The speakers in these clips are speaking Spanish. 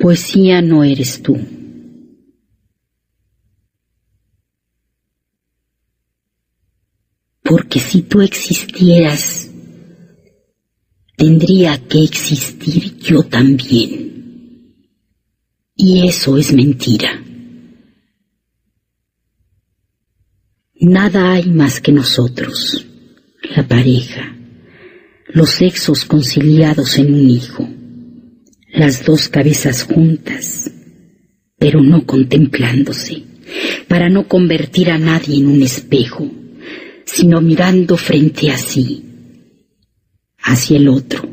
Poesía no eres tú. Porque si tú existieras, tendría que existir yo también. Y eso es mentira. Nada hay más que nosotros, la pareja, los sexos conciliados en un hijo, las dos cabezas juntas, pero no contemplándose, para no convertir a nadie en un espejo, sino mirando frente a sí, hacia el otro.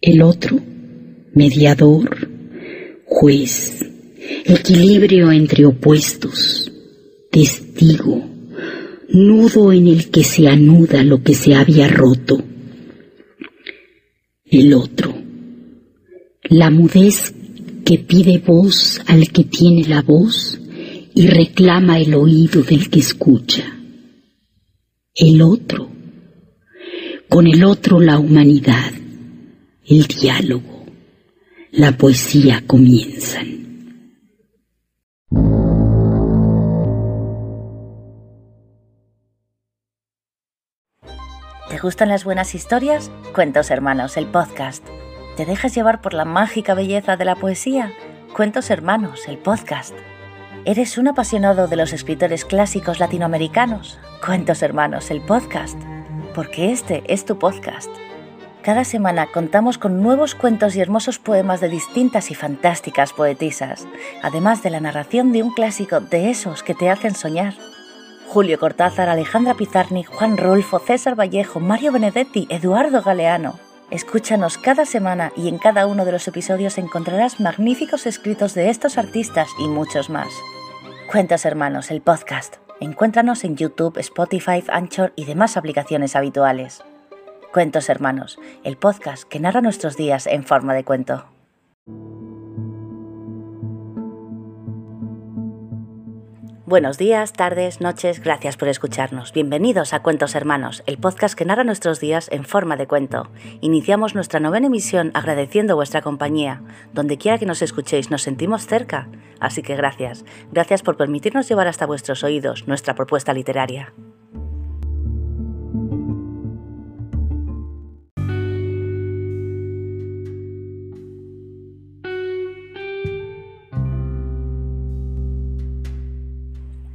El otro, mediador, juez, equilibrio entre opuestos, testigo, nudo en el que se anuda lo que se había roto. El otro, la mudez que pide voz al que tiene la voz y reclama el oído del que escucha. El otro, con el otro la humanidad, el diálogo, la poesía comienzan. ¿Te gustan las buenas historias? Cuentos Hermanos, el podcast. ¿Te dejas llevar por la mágica belleza de la poesía? Cuentos Hermanos, el podcast. ¿Eres un apasionado de los escritores clásicos latinoamericanos? Cuentos Hermanos, el podcast. Porque este es tu podcast. Cada semana contamos con nuevos cuentos y hermosos poemas de distintas y fantásticas poetisas, además de la narración de un clásico de esos que te hacen soñar. Julio Cortázar, Alejandra Pizarni, Juan Rolfo, César Vallejo, Mario Benedetti, Eduardo Galeano. Escúchanos cada semana y en cada uno de los episodios encontrarás magníficos escritos de estos artistas y muchos más. Cuentos Hermanos, el podcast. Encuéntranos en YouTube, Spotify, Anchor y demás aplicaciones habituales. Cuentos Hermanos, el podcast que narra nuestros días en forma de cuento. Buenos días, tardes, noches, gracias por escucharnos. Bienvenidos a Cuentos Hermanos, el podcast que narra nuestros días en forma de cuento. Iniciamos nuestra novena emisión agradeciendo vuestra compañía. Donde quiera que nos escuchéis, nos sentimos cerca. Así que gracias. Gracias por permitirnos llevar hasta vuestros oídos nuestra propuesta literaria.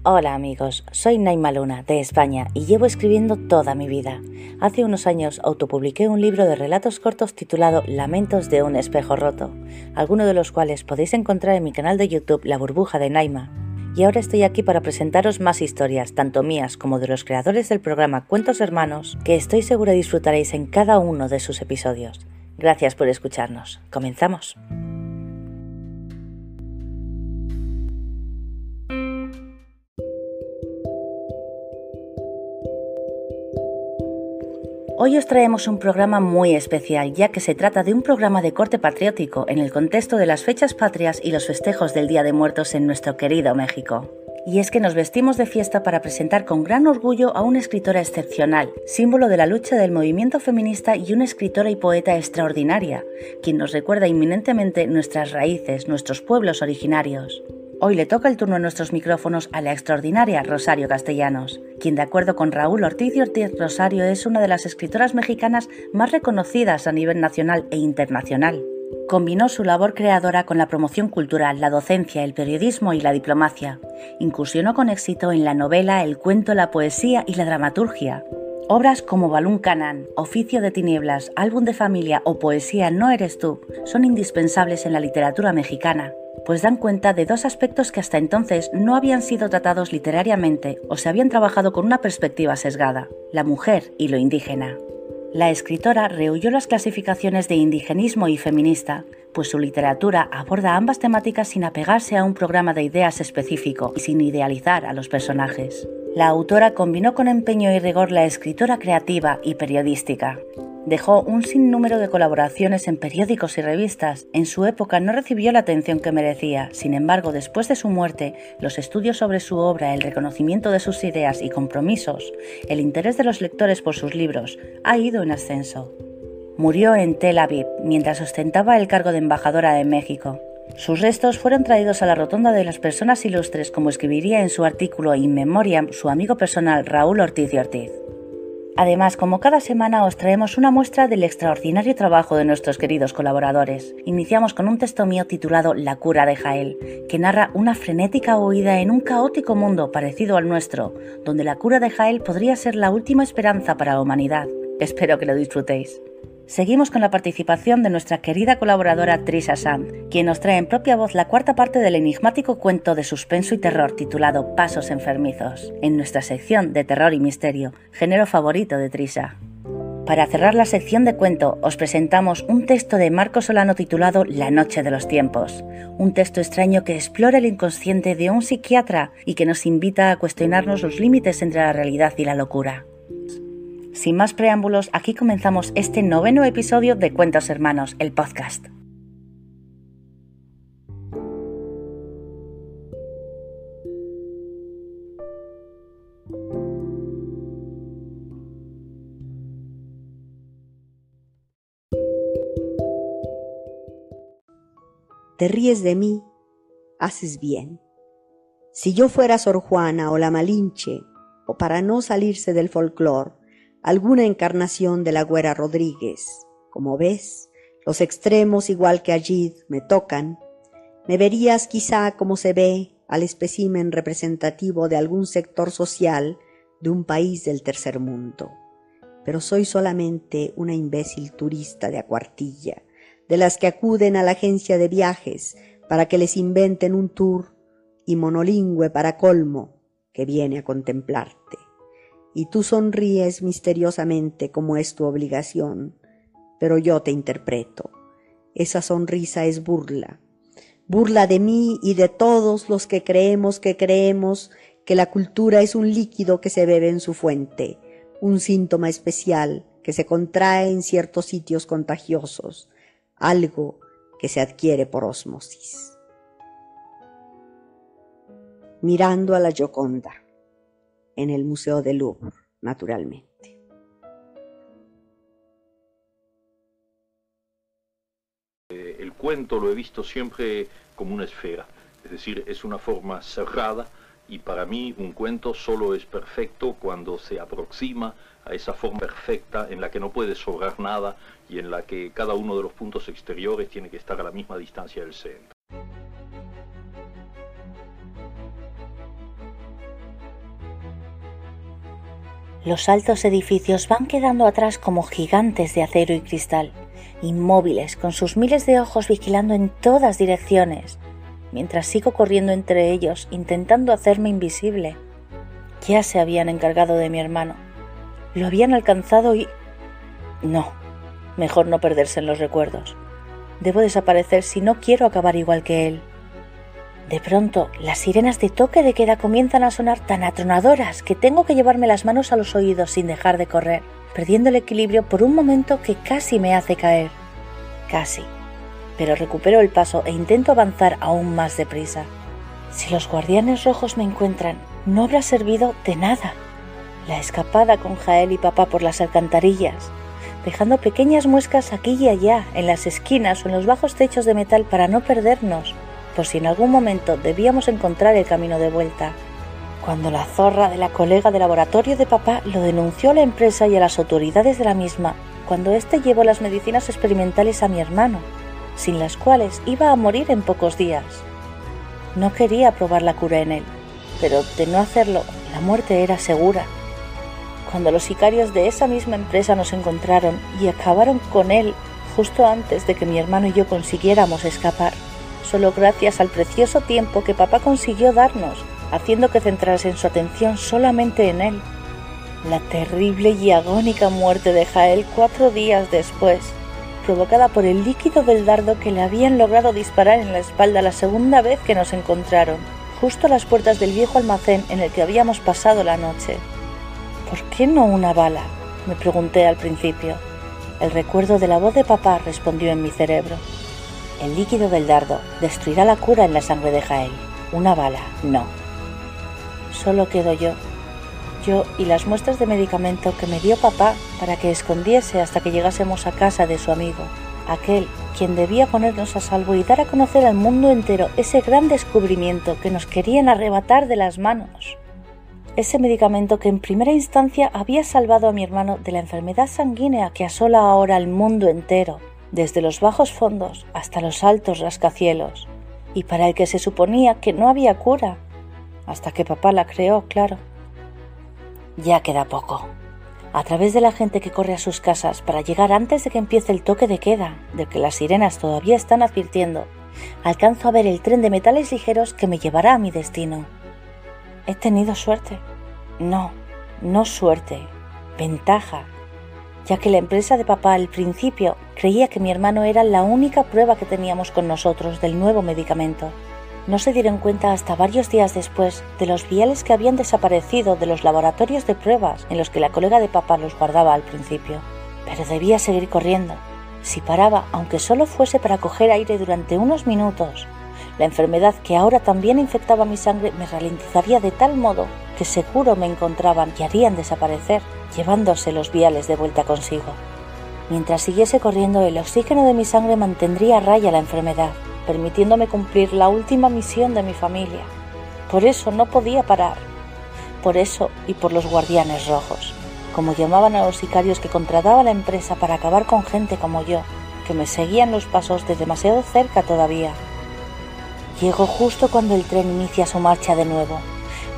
Hola amigos, soy Naima Luna, de España, y llevo escribiendo toda mi vida. Hace unos años autopubliqué un libro de relatos cortos titulado Lamentos de un espejo roto, algunos de los cuales podéis encontrar en mi canal de YouTube La burbuja de Naima. Y ahora estoy aquí para presentaros más historias, tanto mías como de los creadores del programa Cuentos Hermanos, que estoy segura disfrutaréis en cada uno de sus episodios. Gracias por escucharnos. Comenzamos. Hoy os traemos un programa muy especial, ya que se trata de un programa de corte patriótico en el contexto de las fechas patrias y los festejos del Día de Muertos en nuestro querido México. Y es que nos vestimos de fiesta para presentar con gran orgullo a una escritora excepcional, símbolo de la lucha del movimiento feminista y una escritora y poeta extraordinaria, quien nos recuerda inminentemente nuestras raíces, nuestros pueblos originarios. Hoy le toca el turno en nuestros micrófonos a la extraordinaria Rosario Castellanos, quien de acuerdo con Raúl Ortiz y Ortiz Rosario es una de las escritoras mexicanas más reconocidas a nivel nacional e internacional. Combinó su labor creadora con la promoción cultural, la docencia, el periodismo y la diplomacia. Incursionó con éxito en la novela, el cuento, la poesía y la dramaturgia. Obras como Balún Canán, Oficio de Tinieblas, Álbum de Familia o Poesía No Eres Tú son indispensables en la literatura mexicana pues dan cuenta de dos aspectos que hasta entonces no habían sido tratados literariamente o se habían trabajado con una perspectiva sesgada, la mujer y lo indígena. La escritora rehuyó las clasificaciones de indigenismo y feminista, pues su literatura aborda ambas temáticas sin apegarse a un programa de ideas específico y sin idealizar a los personajes. La autora combinó con empeño y rigor la escritura creativa y periodística, Dejó un sinnúmero de colaboraciones en periódicos y revistas. En su época no recibió la atención que merecía. Sin embargo, después de su muerte, los estudios sobre su obra, el reconocimiento de sus ideas y compromisos, el interés de los lectores por sus libros, ha ido en ascenso. Murió en Tel Aviv mientras ostentaba el cargo de embajadora de México. Sus restos fueron traídos a la rotonda de las personas ilustres, como escribiría en su artículo In Memoriam su amigo personal Raúl Ortiz y Ortiz. Además, como cada semana os traemos una muestra del extraordinario trabajo de nuestros queridos colaboradores. Iniciamos con un texto mío titulado La cura de Jael, que narra una frenética huida en un caótico mundo parecido al nuestro, donde la cura de Jael podría ser la última esperanza para la humanidad. Espero que lo disfrutéis. Seguimos con la participación de nuestra querida colaboradora Trisa Sand, quien nos trae en propia voz la cuarta parte del enigmático cuento de suspenso y terror titulado Pasos enfermizos, en nuestra sección de terror y misterio, género favorito de Trisa. Para cerrar la sección de cuento, os presentamos un texto de Marco Solano titulado La Noche de los Tiempos, un texto extraño que explora el inconsciente de un psiquiatra y que nos invita a cuestionarnos los límites entre la realidad y la locura. Sin más preámbulos, aquí comenzamos este noveno episodio de Cuentos Hermanos, el podcast. Te ríes de mí, haces bien. Si yo fuera Sor Juana o la Malinche, o para no salirse del folclore, alguna encarnación de la güera Rodríguez. Como ves, los extremos igual que allí me tocan. Me verías quizá como se ve al espécimen representativo de algún sector social de un país del tercer mundo. Pero soy solamente una imbécil turista de acuartilla, de las que acuden a la agencia de viajes para que les inventen un tour y monolingüe para colmo que viene a contemplarte y tú sonríes misteriosamente como es tu obligación, pero yo te interpreto. Esa sonrisa es burla, burla de mí y de todos los que creemos que creemos que la cultura es un líquido que se bebe en su fuente, un síntoma especial que se contrae en ciertos sitios contagiosos, algo que se adquiere por osmosis. Mirando a la Gioconda en el Museo del Louvre, naturalmente. Eh, el cuento lo he visto siempre como una esfera, es decir, es una forma cerrada y para mí un cuento solo es perfecto cuando se aproxima a esa forma perfecta en la que no puede sobrar nada y en la que cada uno de los puntos exteriores tiene que estar a la misma distancia del centro. Los altos edificios van quedando atrás como gigantes de acero y cristal, inmóviles, con sus miles de ojos vigilando en todas direcciones, mientras sigo corriendo entre ellos intentando hacerme invisible. Ya se habían encargado de mi hermano. Lo habían alcanzado y... No, mejor no perderse en los recuerdos. Debo desaparecer si no quiero acabar igual que él. De pronto, las sirenas de toque de queda comienzan a sonar tan atronadoras que tengo que llevarme las manos a los oídos sin dejar de correr, perdiendo el equilibrio por un momento que casi me hace caer. Casi. Pero recupero el paso e intento avanzar aún más deprisa. Si los guardianes rojos me encuentran, no habrá servido de nada. La escapada con Jael y papá por las alcantarillas, dejando pequeñas muescas aquí y allá, en las esquinas o en los bajos techos de metal para no perdernos, por si en algún momento debíamos encontrar el camino de vuelta. Cuando la zorra de la colega de laboratorio de papá lo denunció a la empresa y a las autoridades de la misma, cuando éste llevó las medicinas experimentales a mi hermano, sin las cuales iba a morir en pocos días. No quería probar la cura en él, pero de no hacerlo, la muerte era segura. Cuando los sicarios de esa misma empresa nos encontraron y acabaron con él justo antes de que mi hermano y yo consiguiéramos escapar, solo gracias al precioso tiempo que papá consiguió darnos, haciendo que centrase su atención solamente en él. La terrible y agónica muerte de Jael cuatro días después, provocada por el líquido del dardo que le habían logrado disparar en la espalda la segunda vez que nos encontraron, justo a las puertas del viejo almacén en el que habíamos pasado la noche. ¿Por qué no una bala? me pregunté al principio. El recuerdo de la voz de papá respondió en mi cerebro. El líquido del dardo destruirá la cura en la sangre de Jael. Una bala, no. Solo quedo yo. yo y las muestras de medicamento que me dio papá para que escondiese hasta que llegásemos a casa de su amigo, aquel quien debía ponernos a salvo y dar a conocer al mundo entero ese gran descubrimiento que nos querían arrebatar de las manos. Ese medicamento que en primera instancia había salvado a mi hermano de la enfermedad sanguínea que asola ahora al mundo entero, desde los bajos fondos hasta los altos rascacielos, y para el que se suponía que no había cura, hasta que papá la creó, claro. Ya queda poco. A través de la gente que corre a sus casas para llegar antes de que empiece el toque de queda, del que las sirenas todavía están advirtiendo, alcanzo a ver el tren de metales ligeros que me llevará a mi destino. ¿He tenido suerte? No, no suerte, ventaja, ya que la empresa de papá al principio creía que mi hermano era la única prueba que teníamos con nosotros del nuevo medicamento. No se dieron cuenta hasta varios días después de los viales que habían desaparecido de los laboratorios de pruebas en los que la colega de papá los guardaba al principio. Pero debía seguir corriendo. Si paraba, aunque solo fuese para coger aire durante unos minutos, la enfermedad que ahora también infectaba mi sangre me ralentizaría de tal modo que seguro me encontraban y harían desaparecer, llevándose los viales de vuelta consigo. Mientras siguiese corriendo, el oxígeno de mi sangre mantendría a raya la enfermedad permitiéndome cumplir la última misión de mi familia. Por eso no podía parar. Por eso y por los guardianes rojos, como llamaban a los sicarios que contrataba la empresa para acabar con gente como yo, que me seguían los pasos de demasiado cerca todavía. Llego justo cuando el tren inicia su marcha de nuevo.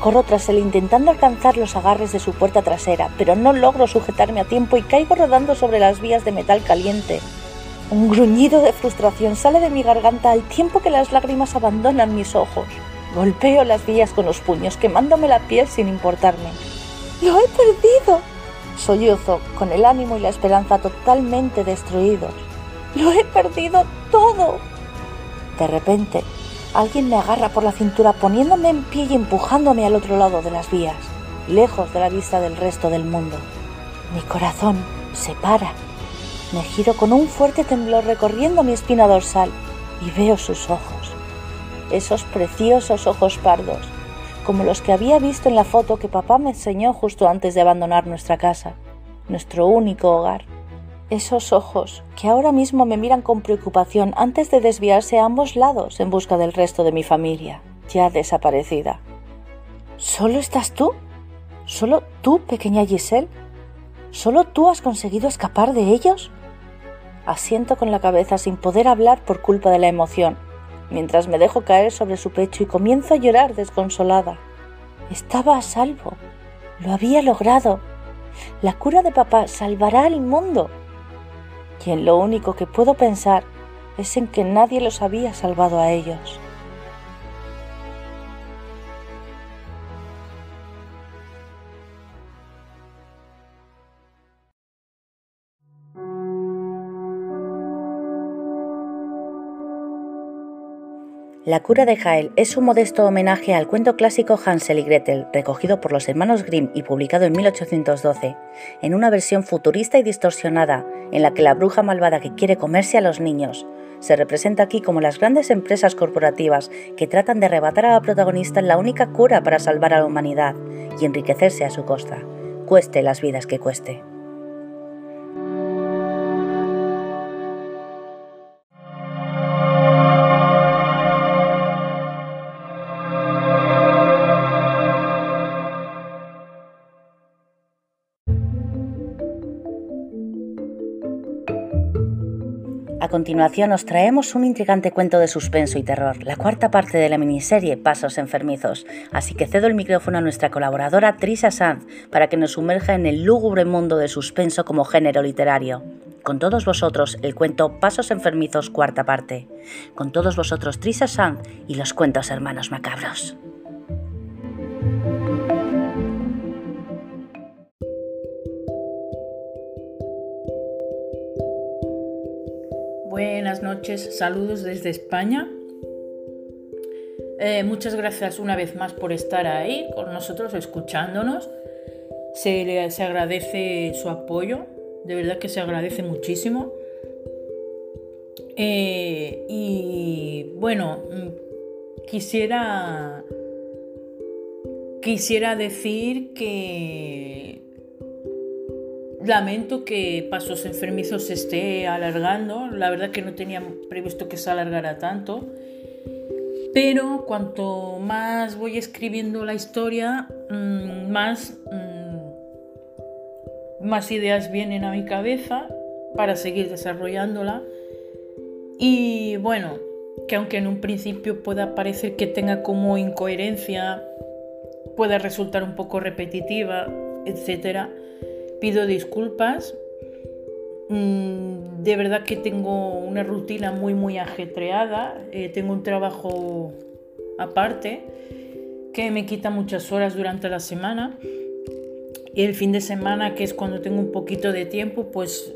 Corro tras él intentando alcanzar los agarres de su puerta trasera, pero no logro sujetarme a tiempo y caigo rodando sobre las vías de metal caliente, un gruñido de frustración sale de mi garganta al tiempo que las lágrimas abandonan mis ojos. Golpeo las vías con los puños, quemándome la piel sin importarme. ¡Lo he perdido! Sollozo, con el ánimo y la esperanza totalmente destruidos. ¡Lo he perdido todo! De repente, alguien me agarra por la cintura poniéndome en pie y empujándome al otro lado de las vías, lejos de la vista del resto del mundo. Mi corazón se para me giro con un fuerte temblor recorriendo mi espina dorsal y veo sus ojos, esos preciosos ojos pardos, como los que había visto en la foto que papá me enseñó justo antes de abandonar nuestra casa, nuestro único hogar. Esos ojos que ahora mismo me miran con preocupación antes de desviarse a ambos lados en busca del resto de mi familia, ya desaparecida. ¿Solo estás tú? ¿Solo tú, pequeña Giselle? ¿Solo tú has conseguido escapar de ellos? Asiento con la cabeza sin poder hablar por culpa de la emoción, mientras me dejo caer sobre su pecho y comienzo a llorar desconsolada. Estaba a salvo. Lo había logrado. La cura de papá salvará al mundo. Y en lo único que puedo pensar es en que nadie los había salvado a ellos. La cura de Jael es un modesto homenaje al cuento clásico Hansel y Gretel, recogido por los hermanos Grimm y publicado en 1812, en una versión futurista y distorsionada, en la que la bruja malvada que quiere comerse a los niños se representa aquí como las grandes empresas corporativas que tratan de arrebatar a la protagonista la única cura para salvar a la humanidad y enriquecerse a su costa, cueste las vidas que cueste. Continuación os traemos un intrigante cuento de suspenso y terror, la cuarta parte de la miniserie Pasos Enfermizos, así que cedo el micrófono a nuestra colaboradora Trisa Sanz para que nos sumerja en el lúgubre mundo de suspenso como género literario. Con todos vosotros el cuento Pasos Enfermizos cuarta parte. Con todos vosotros Trisa Sanz y los cuentos hermanos macabros. Buenas noches, saludos desde España. Eh, muchas gracias una vez más por estar ahí con nosotros, escuchándonos. Se, se agradece su apoyo, de verdad que se agradece muchísimo. Eh, y bueno, mm, quisiera quisiera decir que lamento que Pasos Enfermizos se esté alargando. La verdad que no tenía previsto que se alargara tanto. Pero cuanto más voy escribiendo la historia, mm, más, mm, más ideas vienen a mi cabeza para seguir desarrollándola. Y bueno, que aunque en un principio pueda parecer que tenga como incoherencia, pueda resultar un poco repetitiva, etc., pido disculpas. Mm, de verdad que tengo una rutina muy, muy ajetreada. Eh, tengo un trabajo aparte que me quita muchas horas durante la semana. Y el fin de semana, que es cuando tengo un poquito de tiempo, pues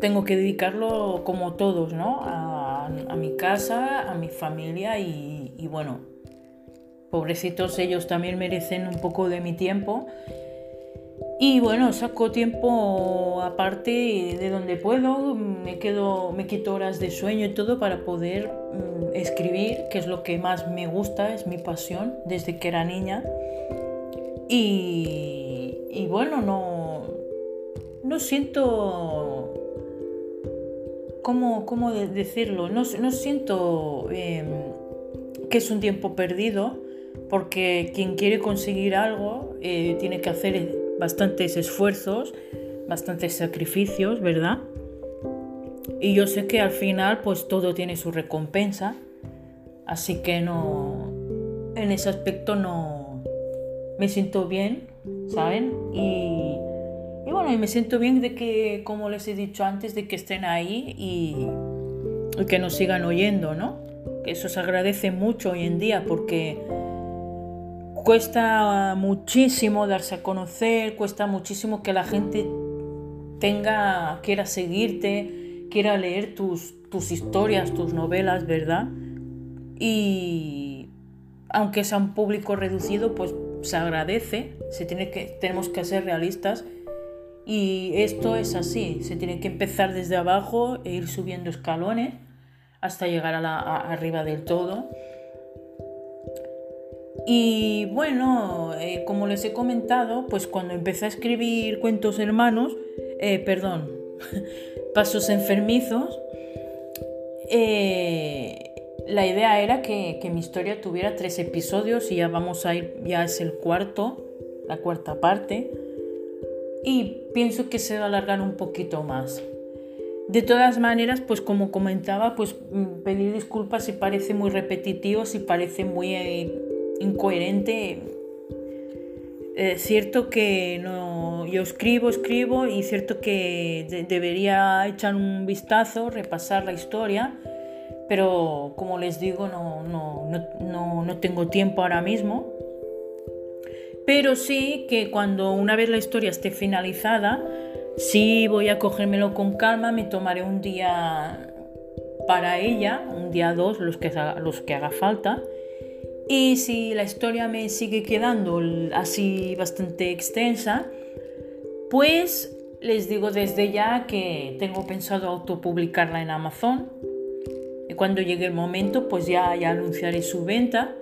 tengo que dedicarlo como todos, ¿no? A, mi casa, a mi familia y, y bueno, pobrecitos ellos también merecen un poco de mi tiempo. Y bueno, saco tiempo aparte de donde puedo, me, quedo, me quito horas de sueño y todo para poder mm, escribir, que es lo que más me gusta, es mi pasión desde que era niña. Y, bueno, no, no siento ¿cómo, cómo decirlo? No, no siento em, que es un tiempo perdido, porque quien quiere conseguir algo eh, tiene que hacer bastantes esfuerzos, bastantes sacrificios, ¿verdad? Y yo sé que al final pues todo tiene su recompensa, así que no, en ese aspecto no me siento bien, ¿saben? Y y bueno, y me siento bien de que, como les he dicho antes, de que estén ahí y, que nos sigan oyendo, ¿no? Que eso se agradece mucho hoy en día porque cuesta muchísimo darse a conocer, cuesta muchísimo que la gente tenga, quiera seguirte, quiera leer tus, tus historias, tus novelas, ¿verdad? Y aunque sea un público reducido, pues se agradece, se tiene que, tenemos que ser realistas y esto es así, se tiene que empezar desde abajo e ir subiendo escalones hasta llegar a la, arriba del todo. Y bueno, eh, como les he comentado, pues cuando empecé a escribir cuentos hermanos, eh, perdón, pasos enfermizos, eh, la idea era que, que, mi historia tuviera tres episodios y ya vamos a ir, ya es el cuarto, la cuarta parte y pienso que se va a alargar un poquito más. De todas maneras, pues como comentaba, pues mm, pedir disculpas si parece muy repetitivo, si parece muy incoherente. Es cierto que no, yo escribo, escribo y cierto que debería echar un vistazo, repasar la historia, pero como les digo, no, no, no, no tengo tiempo ahora mismo pero sí que cuando una vez la historia esté finalizada, sí voy a cogérmelo con calma, me tomaré un día para ella, un día dos, los que, los que haga falta. Y si la historia me sigue quedando así bastante extensa, pues les digo desde ya que tengo pensado autopublicarla en Amazon. Y cuando llegue el momento, pues ya, ya anunciaré su venta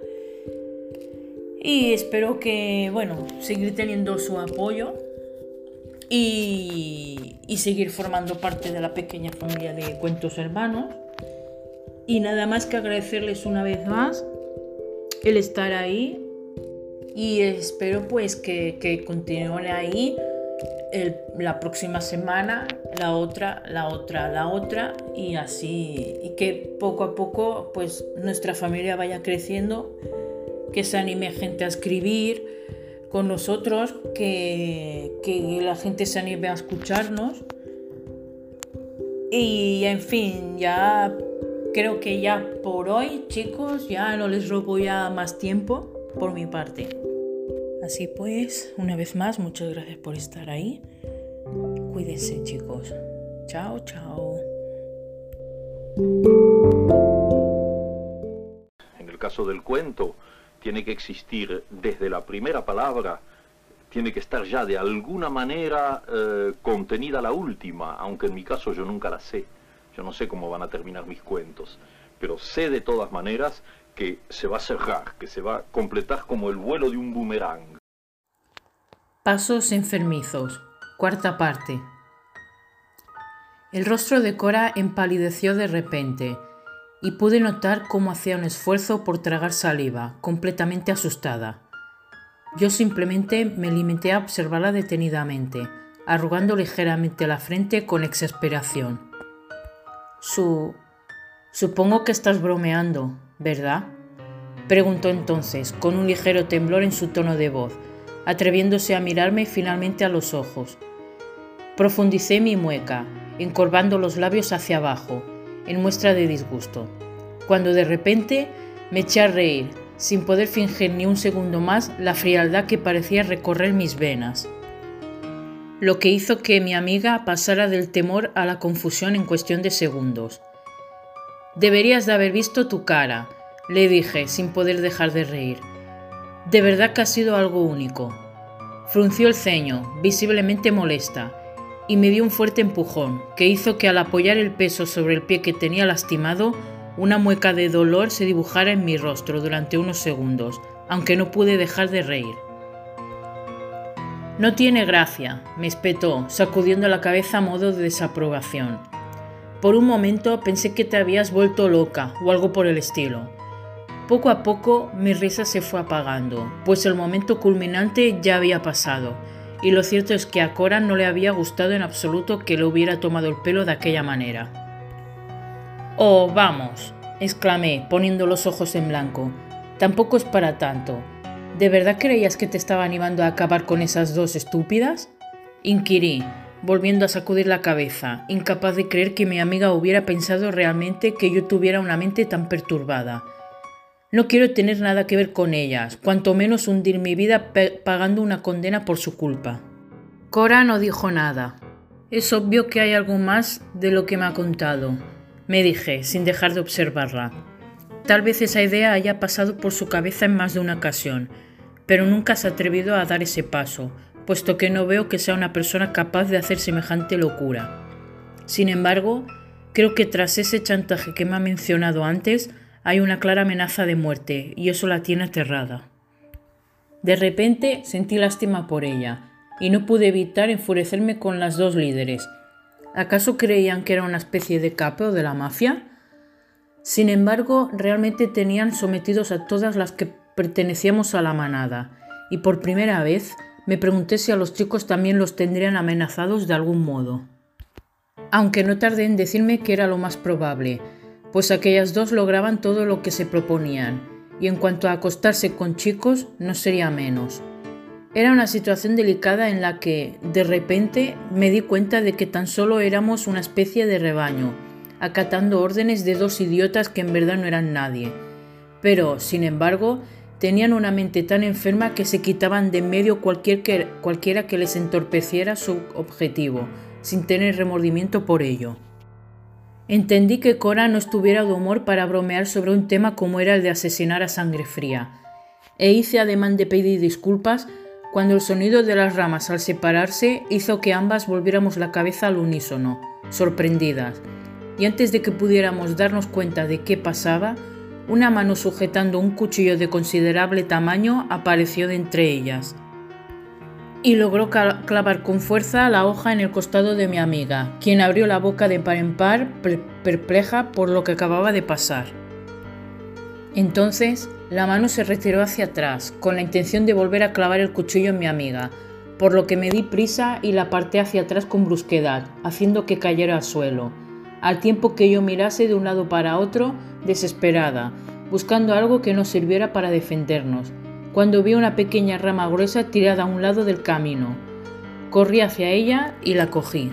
y espero que, bueno, seguir teniendo su apoyo y, seguir formando parte de la pequeña familia de Cuentos Hermanos. Y nada más que agradecerles una vez más el estar ahí y espero pues que, continúen ahí la próxima semana, la otra, la otra, la otra y así y que poco a poco pues nuestra familia vaya creciendo que se anime gente a escribir con nosotros, que, la gente se anime a escucharnos. Y en fin, ya creo que ya por hoy, chicos, ya no les robo ya más tiempo por mi parte. Así pues, una vez más, muchas gracias por estar ahí. Cuídense, chicos. Chao, chao. En el caso del cuento, tiene que existir desde la primera palabra, tiene que estar ya de alguna manera eh, contenida la última, aunque en mi caso yo nunca la sé. Yo no sé cómo van a terminar mis cuentos, pero sé de todas maneras que se va a cerrar, que se va a completar como el vuelo de un boomerang. Pasos enfermizos. Cuarta parte. El rostro de Cora empalideció de repente y pude notar cómo hacía un esfuerzo por tragar saliva, completamente asustada. Yo simplemente me limité a observarla detenidamente, arrugando ligeramente la frente con exasperación. Su... Supongo que estás bromeando, ¿verdad? Preguntó entonces, con un ligero temblor en su tono de voz, atreviéndose a mirarme finalmente a los ojos. Profundicé mi mueca, encorvando los labios hacia abajo, en muestra de disgusto, cuando de repente me eché a reír, sin poder fingir ni un segundo más la frialdad que parecía recorrer mis venas. Lo que hizo que mi amiga pasara del temor a la confusión en cuestión de segundos. Deberías de haber visto tu cara, le dije, sin poder dejar de reír. De verdad que ha sido algo único. Frunció el ceño, visiblemente molesta, y me dio un fuerte empujón, que hizo que al apoyar el peso sobre el pie que tenía lastimado, una mueca de dolor se dibujara en mi rostro durante unos segundos, aunque no pude dejar de reír. No tiene gracia, me espetó, sacudiendo la cabeza a modo de desaprobación. Por un momento pensé que te habías vuelto loca o algo por el estilo. Poco a poco mi risa se fue apagando, pues el momento culminante ya había pasado, y lo cierto es que a Cora no le había gustado en absoluto que le hubiera tomado el pelo de aquella manera. Oh, vamos, exclamé, poniendo los ojos en blanco. Tampoco es para tanto. ¿De verdad creías que te estaba animando a acabar con esas dos estúpidas? Inquirí, volviendo a sacudir la cabeza, incapaz de creer que mi amiga hubiera pensado realmente que yo tuviera una mente tan perturbada. No quiero tener nada que ver con ellas, cuanto menos hundir mi vida pagando una condena por su culpa. Cora no dijo nada. Es obvio que hay algo más de lo que me ha contado, me dije, sin dejar de observarla. Tal vez esa idea haya pasado por su cabeza en más de una ocasión, pero nunca se ha atrevido a dar ese paso, puesto que no veo que sea una persona capaz de hacer semejante locura. Sin embargo, creo que tras ese chantaje que me ha mencionado antes, hay una clara amenaza de muerte y eso la tiene aterrada. De repente sentí lástima por ella y no pude evitar enfurecerme con las dos líderes. ¿Acaso creían que era una especie de capo o de la mafia? Sin embargo, realmente tenían sometidos a todas las que pertenecíamos a la manada, y por primera vez me pregunté si a los chicos también los tendrían amenazados de algún modo. Aunque no tardé en decirme que era lo más probable, pues aquellas dos lograban todo lo que se proponían, y en cuanto a acostarse con chicos, no sería menos. Era una situación delicada en la que, de repente, me di cuenta de que tan solo éramos una especie de rebaño, acatando órdenes de dos idiotas que en verdad no eran nadie. Pero, sin embargo, tenían una mente tan enferma que se quitaban de en medio cualquier cualquiera que les entorpeciera su objetivo, sin tener remordimiento por ello. Entendí que Cora no estuviera de humor para bromear sobre un tema como era el de asesinar a sangre fría, e hice ademán de pedir disculpas cuando el sonido de las ramas al separarse hizo que ambas volviéramos la cabeza al unísono, sorprendidas, y antes de que pudiéramos darnos cuenta de qué pasaba, una mano sujetando un cuchillo de considerable tamaño apareció de entre ellas y logró clavar con fuerza la hoja en el costado de mi amiga, quien abrió la boca de par en par, perpleja por lo que acababa de pasar. Entonces, la mano se retiró hacia atrás, con la intención de volver a clavar el cuchillo en mi amiga, por lo que me di prisa y la aparté hacia atrás con brusquedad, haciendo que cayera al suelo, al tiempo que yo mirase de un lado para otro, desesperada, buscando algo que nos sirviera para defendernos, cuando vi una pequeña rama gruesa tirada a un lado del camino. Corrí hacia ella y la cogí.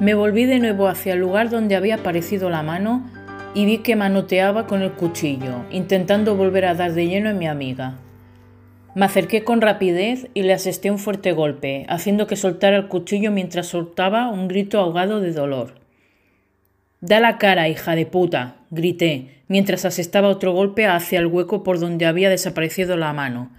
Me volví de nuevo hacia el lugar donde había aparecido la mano y vi que manoteaba con el cuchillo, intentando volver a dar de lleno en mi amiga. Me acerqué con rapidez y le asesté un fuerte golpe, haciendo que soltara el cuchillo mientras soltaba un grito ahogado de dolor. Da la cara, hija de puta, grité, mientras asestaba otro golpe hacia el hueco por donde había desaparecido la mano.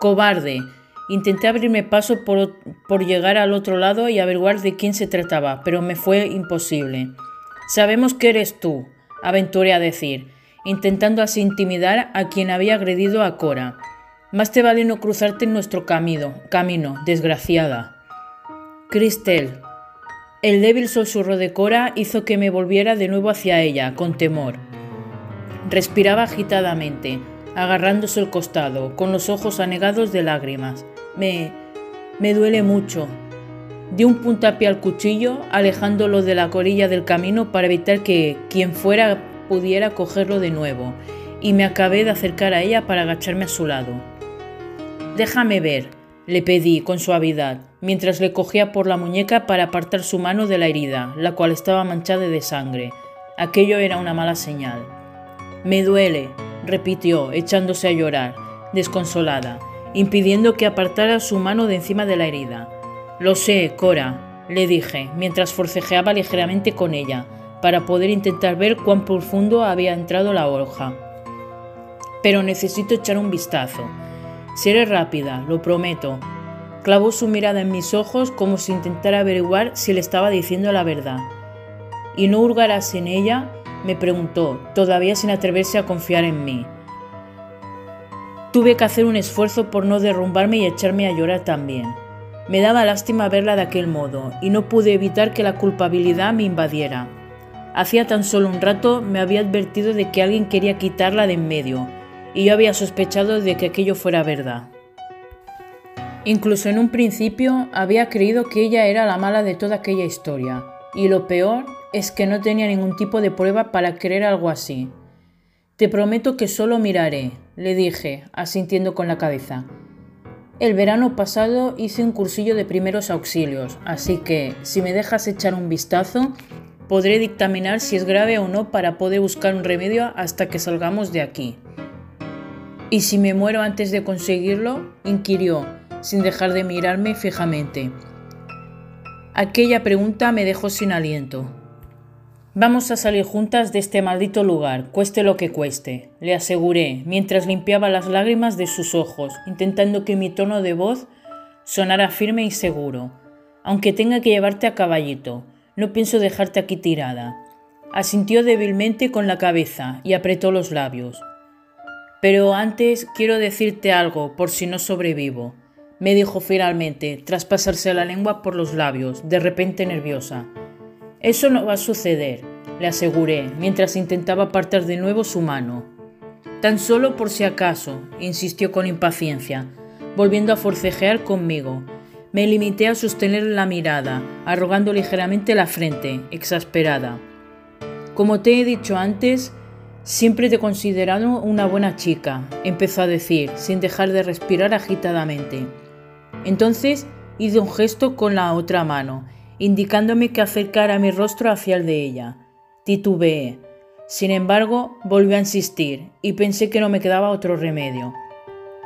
Cobarde. Intenté abrirme paso por, por, llegar al otro lado y averiguar de quién se trataba, pero me fue imposible. Sabemos que eres tú, aventuré a decir, intentando así intimidar a quien había agredido a Cora. Más te vale no cruzarte en nuestro camino, camino, desgraciada. Cristel. El débil susurro de Cora hizo que me volviera de nuevo hacia ella, con temor. Respiraba agitadamente, agarrándose el costado, con los ojos anegados de lágrimas. Me... me duele mucho. Di un puntapié al cuchillo, alejándolo de la corilla del camino para evitar que quien fuera pudiera cogerlo de nuevo, y me acabé de acercar a ella para agacharme a su lado. Déjame ver, le pedí con suavidad, mientras le cogía por la muñeca para apartar su mano de la herida, la cual estaba manchada de sangre. Aquello era una mala señal. Me duele, repitió, echándose a llorar, desconsolada, impidiendo que apartara su mano de encima de la herida. Lo sé, Cora, le dije, mientras forcejeaba ligeramente con ella, para poder intentar ver cuán profundo había entrado la hoja. Pero necesito echar un vistazo. Seré rápida, lo prometo. Clavó su mirada en mis ojos como si intentara averiguar si le estaba diciendo la verdad. ¿Y no hurgarás en ella? me preguntó, todavía sin atreverse a confiar en mí. Tuve que hacer un esfuerzo por no derrumbarme y echarme a llorar también. Me daba lástima verla de aquel modo, y no pude evitar que la culpabilidad me invadiera. Hacía tan solo un rato me había advertido de que alguien quería quitarla de en medio, y yo había sospechado de que aquello fuera verdad. Incluso en un principio había creído que ella era la mala de toda aquella historia, y lo peor es que no tenía ningún tipo de prueba para creer algo así. Te prometo que solo miraré, le dije, asintiendo con la cabeza. El verano pasado hice un cursillo de primeros auxilios, así que, si me dejas echar un vistazo, podré dictaminar si es grave o no para poder buscar un remedio hasta que salgamos de aquí. ¿Y si me muero antes de conseguirlo? inquirió, sin dejar de mirarme fijamente. Aquella pregunta me dejó sin aliento. Vamos a salir juntas de este maldito lugar, cueste lo que cueste, le aseguré, mientras limpiaba las lágrimas de sus ojos, intentando que mi tono de voz sonara firme y seguro. Aunque tenga que llevarte a caballito, no pienso dejarte aquí tirada. Asintió débilmente con la cabeza y apretó los labios. Pero antes quiero decirte algo por si no sobrevivo, me dijo finalmente, tras pasarse la lengua por los labios, de repente nerviosa. Eso no va a suceder, le aseguré, mientras intentaba apartar de nuevo su mano. Tan solo por si acaso, insistió con impaciencia, volviendo a forcejear conmigo. Me limité a sostener la mirada, arrogando ligeramente la frente, exasperada. Como te he dicho antes, siempre te he considerado una buena chica, empezó a decir, sin dejar de respirar agitadamente. Entonces hice un gesto con la otra mano indicándome que acercara mi rostro hacia el de ella. Titubeé. Sin embargo, volvió a insistir y pensé que no me quedaba otro remedio.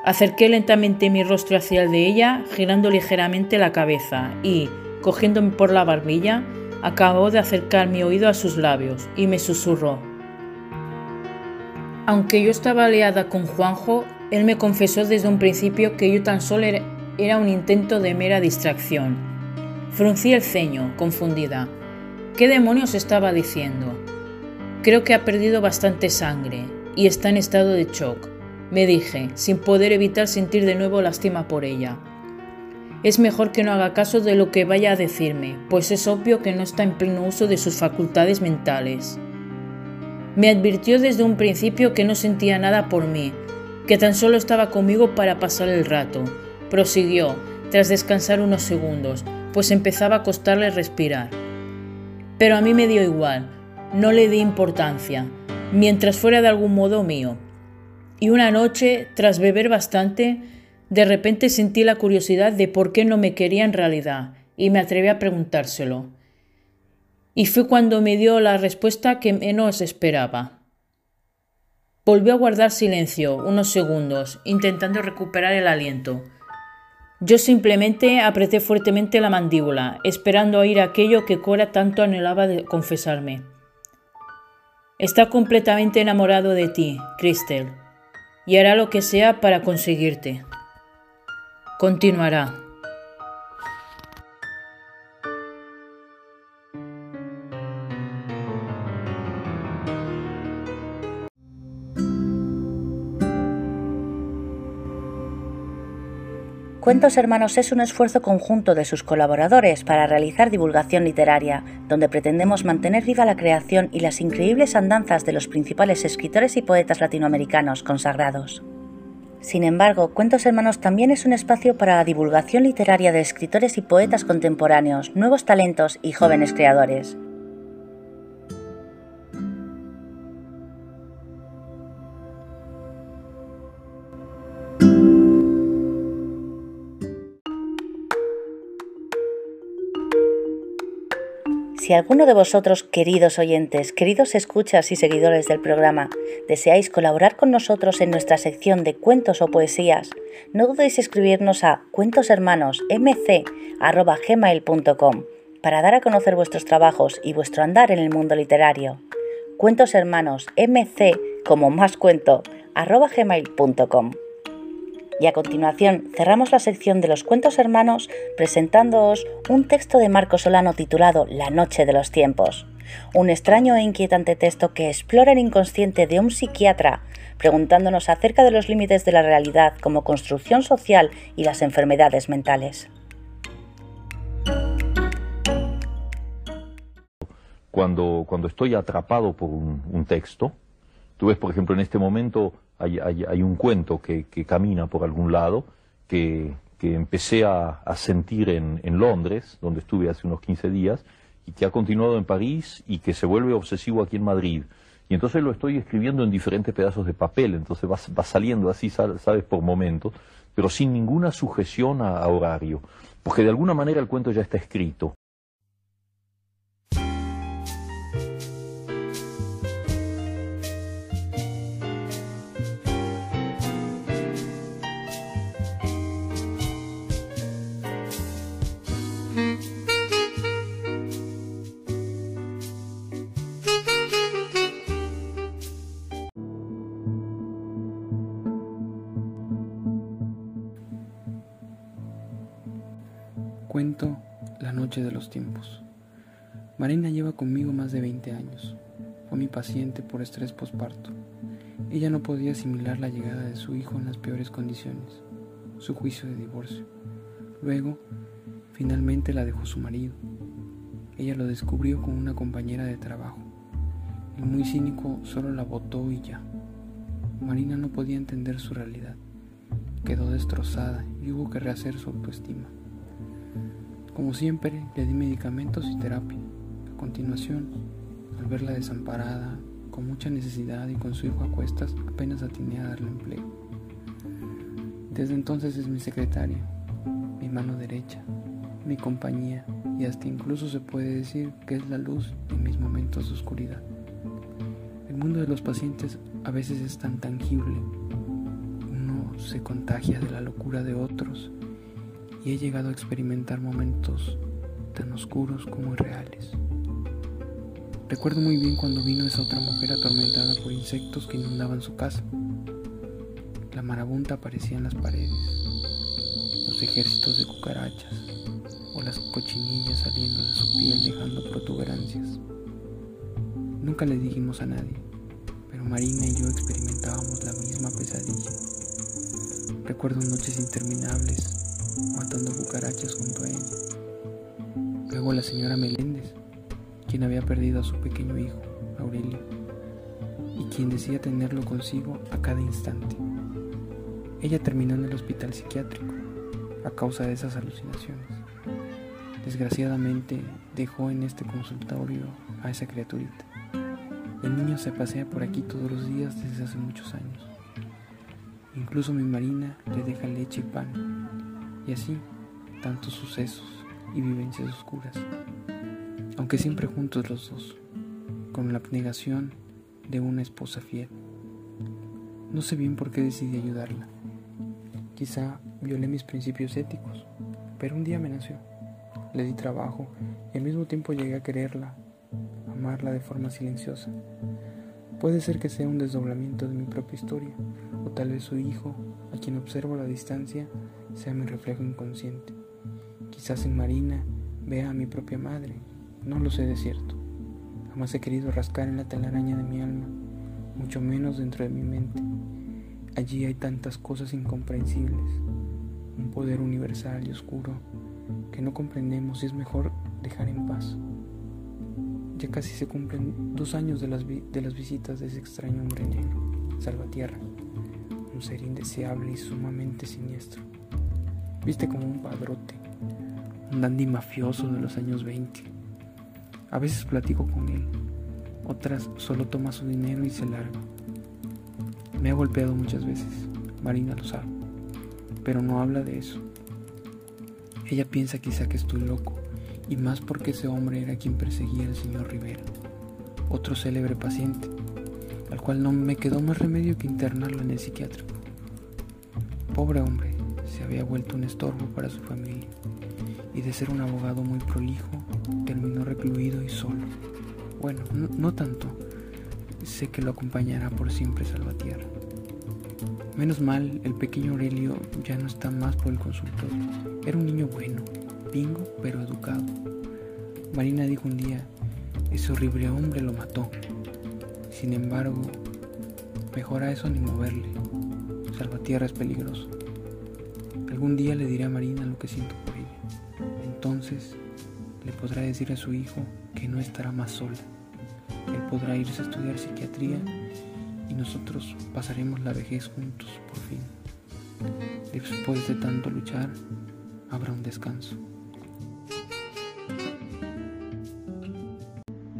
Acerqué lentamente mi rostro hacia el de ella, girando ligeramente la cabeza y, cogiéndome por la barbilla, acabó de acercar mi oído a sus labios y me susurró. Aunque yo estaba aliada con Juanjo, él me confesó desde un principio que yo tan solo era un intento de mera distracción Fruncí el ceño, confundida. ¿Qué demonios estaba diciendo? Creo que ha perdido bastante sangre y está en estado de shock, me dije, sin poder evitar sentir de nuevo lástima por ella. Es mejor que no haga caso de lo que vaya a decirme, pues es obvio que no está en pleno uso de sus facultades mentales. Me advirtió desde un principio que no sentía nada por mí, que tan solo estaba conmigo para pasar el rato. Prosiguió, tras descansar unos segundos, pues empezaba a costarle respirar. Pero a mí me dio igual, no le di importancia, mientras fuera de algún modo mío. Y una noche, tras beber bastante, de repente sentí la curiosidad de por qué no me quería en realidad, y me atreví a preguntárselo. Y fue cuando me dio la respuesta que menos esperaba. Volvió a guardar silencio unos segundos, intentando recuperar el aliento. Yo simplemente apreté fuertemente la mandíbula, esperando oír aquello que Cora tanto anhelaba de confesarme. Está completamente enamorado de ti, Cristel, y hará lo que sea para conseguirte. Continuará. Cuentos Hermanos es un esfuerzo conjunto de sus colaboradores para realizar divulgación literaria, donde pretendemos mantener viva la creación y las increíbles andanzas de los principales escritores y poetas latinoamericanos consagrados. Sin embargo, Cuentos Hermanos también es un espacio para la divulgación literaria de escritores y poetas contemporáneos, nuevos talentos y jóvenes creadores. Si alguno de vosotros, queridos oyentes, queridos escuchas y seguidores del programa, deseáis colaborar con nosotros en nuestra sección de cuentos o poesías, no dudéis escribirnos a cuentoshermanosmc.gmail.com para dar a conocer vuestros trabajos y vuestro andar en el mundo literario. Cuentos Hermanos MC como más cuento arroba gmail.com. Y a continuación cerramos la sección de los cuentos hermanos presentándoos un texto de Marco Solano titulado La Noche de los Tiempos, un extraño e inquietante texto que explora el inconsciente de un psiquiatra preguntándonos acerca de los límites de la realidad como construcción social y las enfermedades mentales. Cuando, cuando estoy atrapado por un texto, tú ves, por ejemplo, en este momento hay, un cuento que, camina por algún lado que, empecé a, sentir en, Londres, donde estuve hace unos 15 días, y que ha continuado en París y que se vuelve obsesivo aquí en Madrid. Y entonces lo estoy escribiendo en diferentes pedazos de papel, entonces va, saliendo así, sabes, por momentos, pero sin ninguna sujeción a horario, porque de alguna manera el cuento ya está escrito. Marina lleva conmigo más de 20 años. Fue mi paciente por estrés posparto. Ella no podía asimilar la llegada de su hijo en las peores condiciones, su juicio de divorcio. Luego, finalmente la dejó su marido. Ella lo descubrió con una compañera de trabajo. El muy cínico solo la votó y ya. Marina no podía entender su realidad. Quedó destrozada y hubo que rehacer su autoestima. Como siempre, le di medicamentos y terapia. Continuación, al verla desamparada, con mucha necesidad y con su hijo a cuestas, apenas atiné a darle empleo. Desde entonces es mi secretaria, mi mano derecha, mi compañía y hasta incluso se puede decir que es la luz en mis momentos de oscuridad. El mundo de los pacientes a veces es tan tangible. Uno se contagia de la locura de otros y he llegado a experimentar momentos tan oscuros como irreales. Recuerdo muy bien cuando vino esa otra mujer atormentada por insectos que inundaban su casa. La marabunta aparecía en las paredes, los ejércitos de cucarachas o las cochinillas saliendo de su piel dejando protuberancias. Nunca le dijimos a nadie, pero Marina y yo experimentábamos la misma pesadilla. Recuerdo noches interminables matando cucarachas junto a ella. Luego la señora Meléndez, había perdido a su pequeño hijo, Aurelio, y quien decía tenerlo consigo a cada instante. Ella terminó en el hospital psiquiátrico a causa de esas alucinaciones. Desgraciadamente dejó en este consultorio a esa criaturita. El niño se pasea por aquí todos los días desde hace muchos años. Incluso mi Marina le deja leche y pan y así, tantos sucesos y vivencias oscuras, aunque siempre juntos los dos, con la abnegación de una esposa fiel. No sé bien por qué decidí ayudarla. Quizá violé mis principios éticos, pero un día me nació. Le di trabajo y al mismo tiempo llegué a quererla, amarla de forma silenciosa. Puede ser que sea un desdoblamiento de mi propia historia, o tal vez su hijo, a quien observo a la distancia, sea mi reflejo inconsciente. Quizás en Marina vea a mi propia madre, no lo sé de cierto. Jamás he querido rascar en la telaraña de mi alma, mucho menos dentro de mi mente. Allí hay tantas cosas incomprensibles. un poder universal y oscuro que no comprendemos y es mejor dejar en paz. Ya casi se cumplen dos años de las, de las visitas de ese extraño hombre negro, Salvatierra, un ser indeseable y sumamente siniestro. Viste como un padrote, un dandy mafioso de los años 20. A veces platico con él, otras solo toma su dinero y se larga. Me ha golpeado muchas veces, Marina lo sabe, pero no habla de eso. Ella piensa quizá que estoy loco, y más porque ese hombre era quien perseguía al señor Rivera, otro célebre paciente, al cual no me quedó más remedio que internarlo en el psiquiátrico. Pobre hombre, se había vuelto un estorbo para su familia, y de ser un abogado muy prolijo, terminó recluido y solo. Bueno, no, tanto. Sé que lo acompañará por siempre Salvatierra. Menos mal, el pequeño Aurelio ya no está más por el consultorio. Era un niño bueno, pingo, pero educado. Marina dijo un día, ese horrible hombre lo mató. Sin embargo, mejor a eso ni moverle. Salvatierra es peligroso. Algún día le diré a Marina lo que siento por ella. Entonces le podrá decir a su hijo que no estará más sola. Él podrá irse a estudiar psiquiatría y nosotros pasaremos la vejez juntos por fin. Después de tanto luchar, habrá un descanso.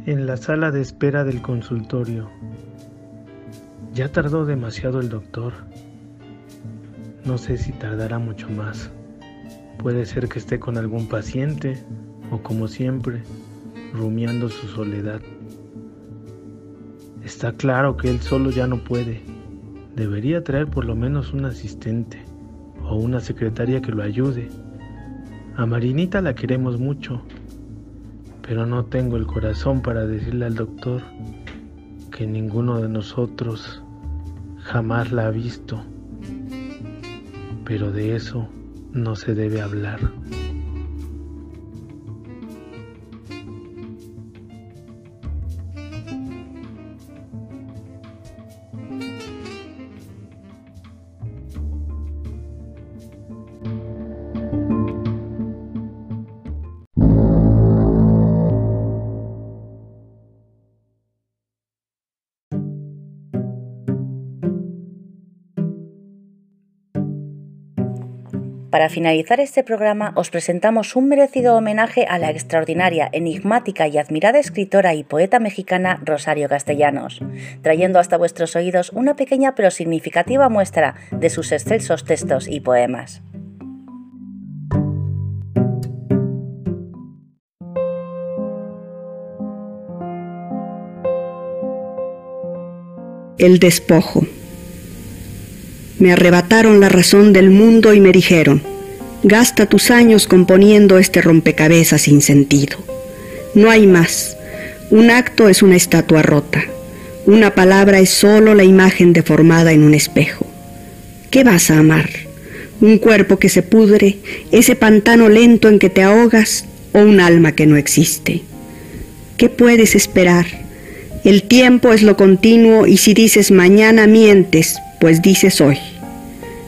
En la sala de espera del consultorio. Ya tardó demasiado el doctor. No sé si tardará mucho más. Puede ser que esté con algún paciente o como siempre, rumiando su soledad. Está claro que él solo ya no puede. Debería traer por lo menos un asistente o una secretaria que lo ayude. A Marinita la queremos mucho, pero no tengo el corazón para decirle al doctor que ninguno de nosotros jamás la ha visto. Pero de eso no se debe hablar. Para finalizar este programa os presentamos un merecido homenaje a la extraordinaria, enigmática y admirada escritora y poeta mexicana Rosario Castellanos, trayendo hasta vuestros oídos una pequeña pero significativa muestra de sus excelsos textos y poemas. El despojo. Me arrebataron la razón del mundo y me dijeron, gasta tus años componiendo este rompecabezas sin sentido. No hay más. Un acto es una estatua rota. Una palabra es solo la imagen deformada en un espejo. ¿Qué vas a amar? ¿Un cuerpo que se pudre, ese pantano lento en que te ahogas o un alma que no existe? ¿Qué puedes esperar? El tiempo es lo continuo y si dices mañana mientes, pues dices hoy.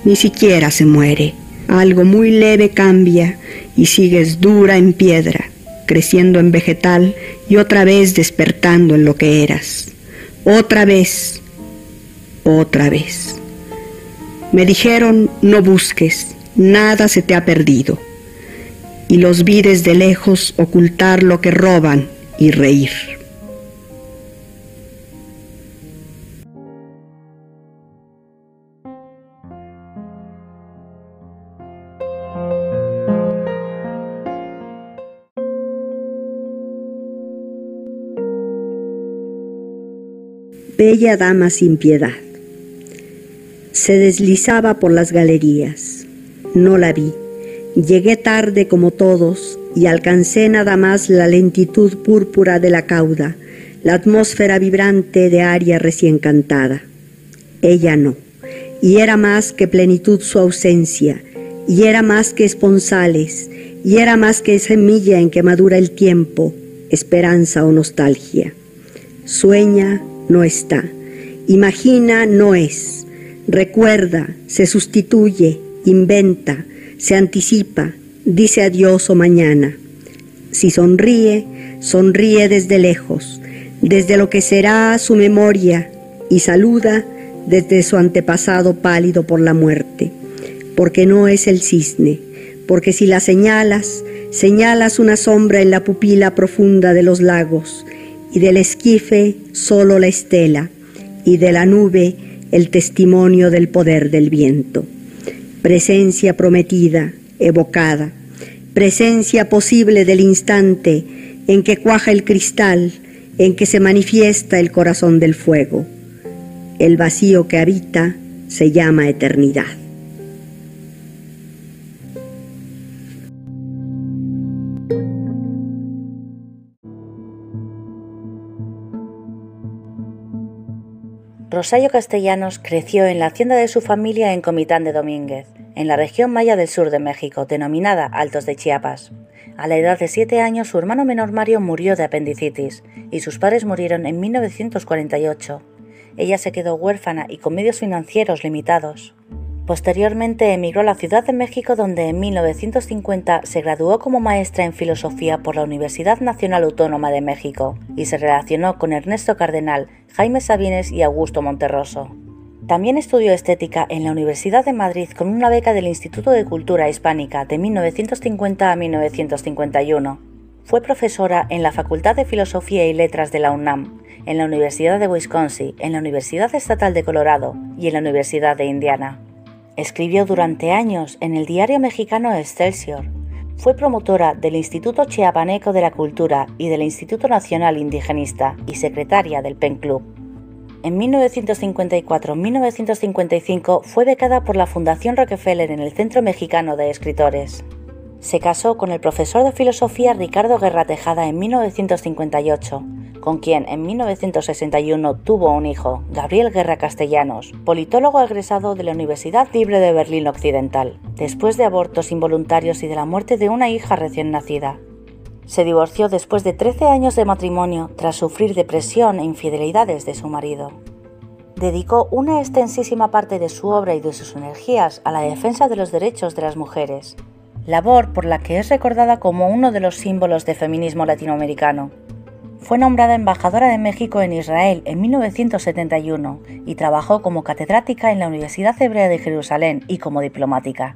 Ni siquiera se muere. Algo muy leve cambia y sigues dura en piedra, creciendo en vegetal y otra vez despertando en lo que eras. Otra vez, otra vez. Me dijeron, no busques, nada se te ha perdido. Y los vi desde lejos ocultar lo que roban y reír. Bella dama sin piedad. Se deslizaba por las galerías. No la vi. Llegué tarde como todos y alcancé nada más la lentitud púrpura de la cauda, la atmósfera vibrante de aria recién cantada. Ella no. Y era más que plenitud su ausencia, y era más que esponsales, y era más que semilla en que madura el tiempo, esperanza o nostalgia. Sueña, no está. Imagina no es. Recuerda, se sustituye, inventa, se anticipa, dice adiós o mañana. Si sonríe, sonríe desde lejos, desde lo que será su memoria, y saluda desde su antepasado pálido por la muerte, porque no es el cisne, porque si la señalas, señalas una sombra en la pupila profunda de los lagos, y del esquife solo la estela, y de la nube el testimonio del poder del viento. Presencia prometida, evocada, presencia posible del instante en que cuaja el cristal, en que se manifiesta el corazón del fuego. El vacío que habita se llama eternidad. Rosario Castellanos creció en la hacienda de su familia en Comitán de Domínguez, en la región maya del sur de México, denominada Altos de Chiapas. A la edad de siete años, su hermano menor Mario murió de apendicitis y sus padres murieron en 1948. Ella se quedó huérfana y con medios financieros limitados. Posteriormente emigró a la Ciudad de México donde en 1950 se graduó como maestra en filosofía por la Universidad Nacional Autónoma de México y se relacionó con Ernesto Cardenal, Jaime Sabines y Augusto Monterroso. También estudió estética en la Universidad de Madrid con una beca del Instituto de Cultura Hispánica de 1950 a 1951. Fue profesora en la Facultad de Filosofía y Letras de la UNAM, en la Universidad de Wisconsin, en la Universidad Estatal de Colorado y en la Universidad de Indiana. Escribió durante años en el diario mexicano Excelsior. Fue promotora del Instituto Chiapaneco de la Cultura y del Instituto Nacional Indigenista y secretaria del PEN Club. En 1954-1955 fue becada por la Fundación Rockefeller en el Centro Mexicano de Escritores. Se casó con el profesor de filosofía Ricardo Guerra Tejada en 1958 con quien en 1961 tuvo un hijo, Gabriel Guerra Castellanos, politólogo egresado de la Universidad Libre de Berlín Occidental, después de abortos involuntarios y de la muerte de una hija recién nacida. Se divorció después de 13 años de matrimonio tras sufrir depresión e infidelidades de su marido. Dedicó una extensísima parte de su obra y de sus energías a la defensa de los derechos de las mujeres, labor por la que es recordada como uno de los símbolos de feminismo latinoamericano. Fue nombrada embajadora de México en Israel en 1971 y trabajó como catedrática en la Universidad Hebrea de Jerusalén y como diplomática.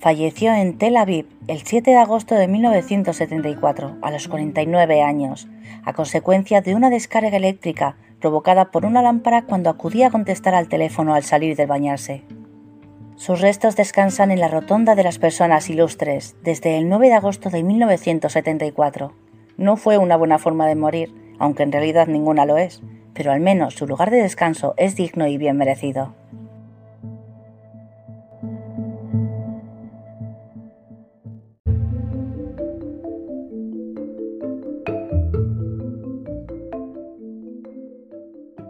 Falleció en Tel Aviv el 7 de agosto de 1974, a los 49 años, a consecuencia de una descarga eléctrica provocada por una lámpara cuando acudía a contestar al teléfono al salir de bañarse. Sus restos descansan en la Rotonda de las Personas Ilustres desde el 9 de agosto de 1974. No fue una buena forma de morir, aunque en realidad ninguna lo es, pero al menos su lugar de descanso es digno y bien merecido.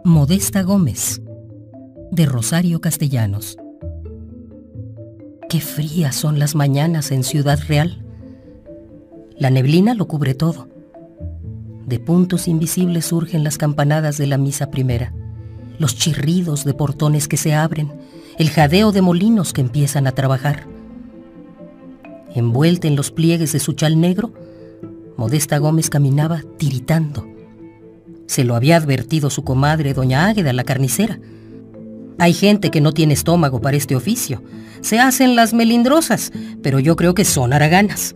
Modesta Gómez, de Rosario Castellanos. Qué frías son las mañanas en Ciudad Real. La neblina lo cubre todo de puntos invisibles surgen las campanadas de la misa primera, los chirridos de portones que se abren, el jadeo de molinos que empiezan a trabajar. Envuelta en los pliegues de su chal negro, Modesta Gómez caminaba tiritando. Se lo había advertido su comadre, doña Águeda, la carnicera. Hay gente que no tiene estómago para este oficio. Se hacen las melindrosas, pero yo creo que son haraganas.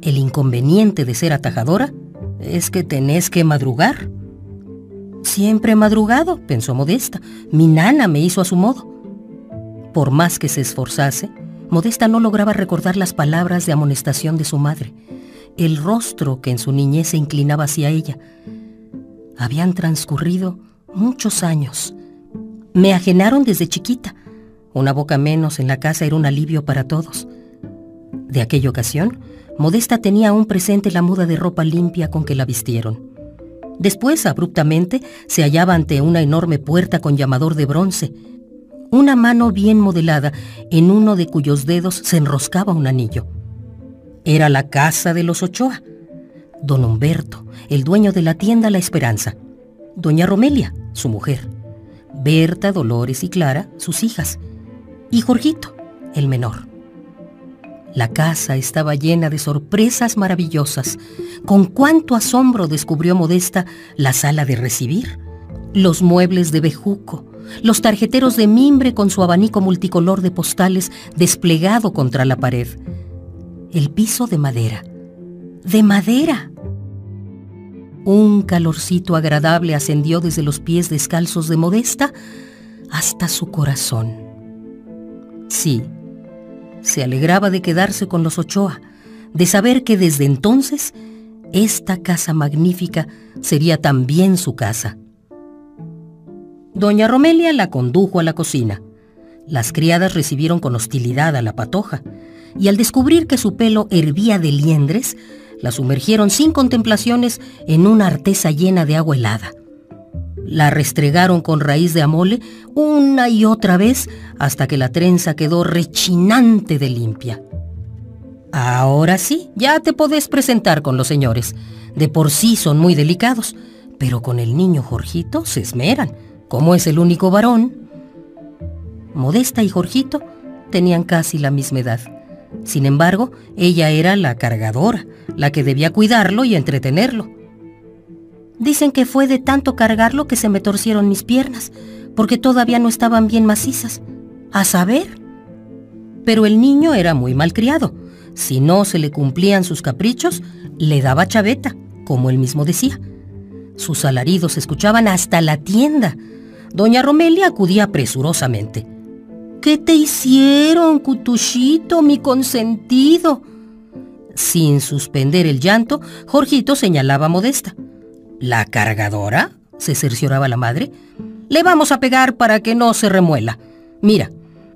El inconveniente de ser atajadora es que tenés que madrugar. Siempre he madrugado, pensó Modesta. Mi nana me hizo a su modo. Por más que se esforzase, Modesta no lograba recordar las palabras de amonestación de su madre, el rostro que en su niñez se inclinaba hacia ella. Habían transcurrido muchos años. Me ajenaron desde chiquita. Una boca menos en la casa era un alivio para todos. De aquella ocasión, Modesta tenía aún presente la muda de ropa limpia con que la vistieron. Después, abruptamente, se hallaba ante una enorme puerta con llamador de bronce, una mano bien modelada en uno de cuyos dedos se enroscaba un anillo. Era la casa de los Ochoa. Don Humberto, el dueño de la tienda La Esperanza. Doña Romelia, su mujer. Berta, Dolores y Clara, sus hijas. Y Jorgito, el menor. La casa estaba llena de sorpresas maravillosas. Con cuánto asombro descubrió Modesta la sala de recibir, los muebles de bejuco, los tarjeteros de mimbre con su abanico multicolor de postales desplegado contra la pared, el piso de madera. ¡De madera! Un calorcito agradable ascendió desde los pies descalzos de Modesta hasta su corazón. Sí, se alegraba de quedarse con los Ochoa, de saber que desde entonces esta casa magnífica sería también su casa. Doña Romelia la condujo a la cocina. Las criadas recibieron con hostilidad a la patoja, y al descubrir que su pelo hervía de liendres, la sumergieron sin contemplaciones en una artesa llena de agua helada. La restregaron con raíz de amole una y otra vez hasta que la trenza quedó rechinante de limpia. Ahora sí, ya te podés presentar con los señores. De por sí son muy delicados, pero con el niño Jorgito se esmeran. Como es el único varón. Modesta y Jorgito tenían casi la misma edad. Sin embargo, ella era la cargadora, la que debía cuidarlo y entretenerlo. Dicen que fue de tanto cargarlo que se me torcieron mis piernas, porque todavía no estaban bien macizas. A saber. Pero el niño era muy malcriado. Si no se le cumplían sus caprichos, le daba chaveta, como él mismo decía. Sus alaridos se escuchaban hasta la tienda. Doña Romelia acudía presurosamente. ¿Qué te hicieron, cutuchito, mi consentido? Sin suspender el llanto, Jorgito señalaba a Modesta. ¿La cargadora? se cercioraba la madre. Le vamos a pegar para que no se remuela. Mira,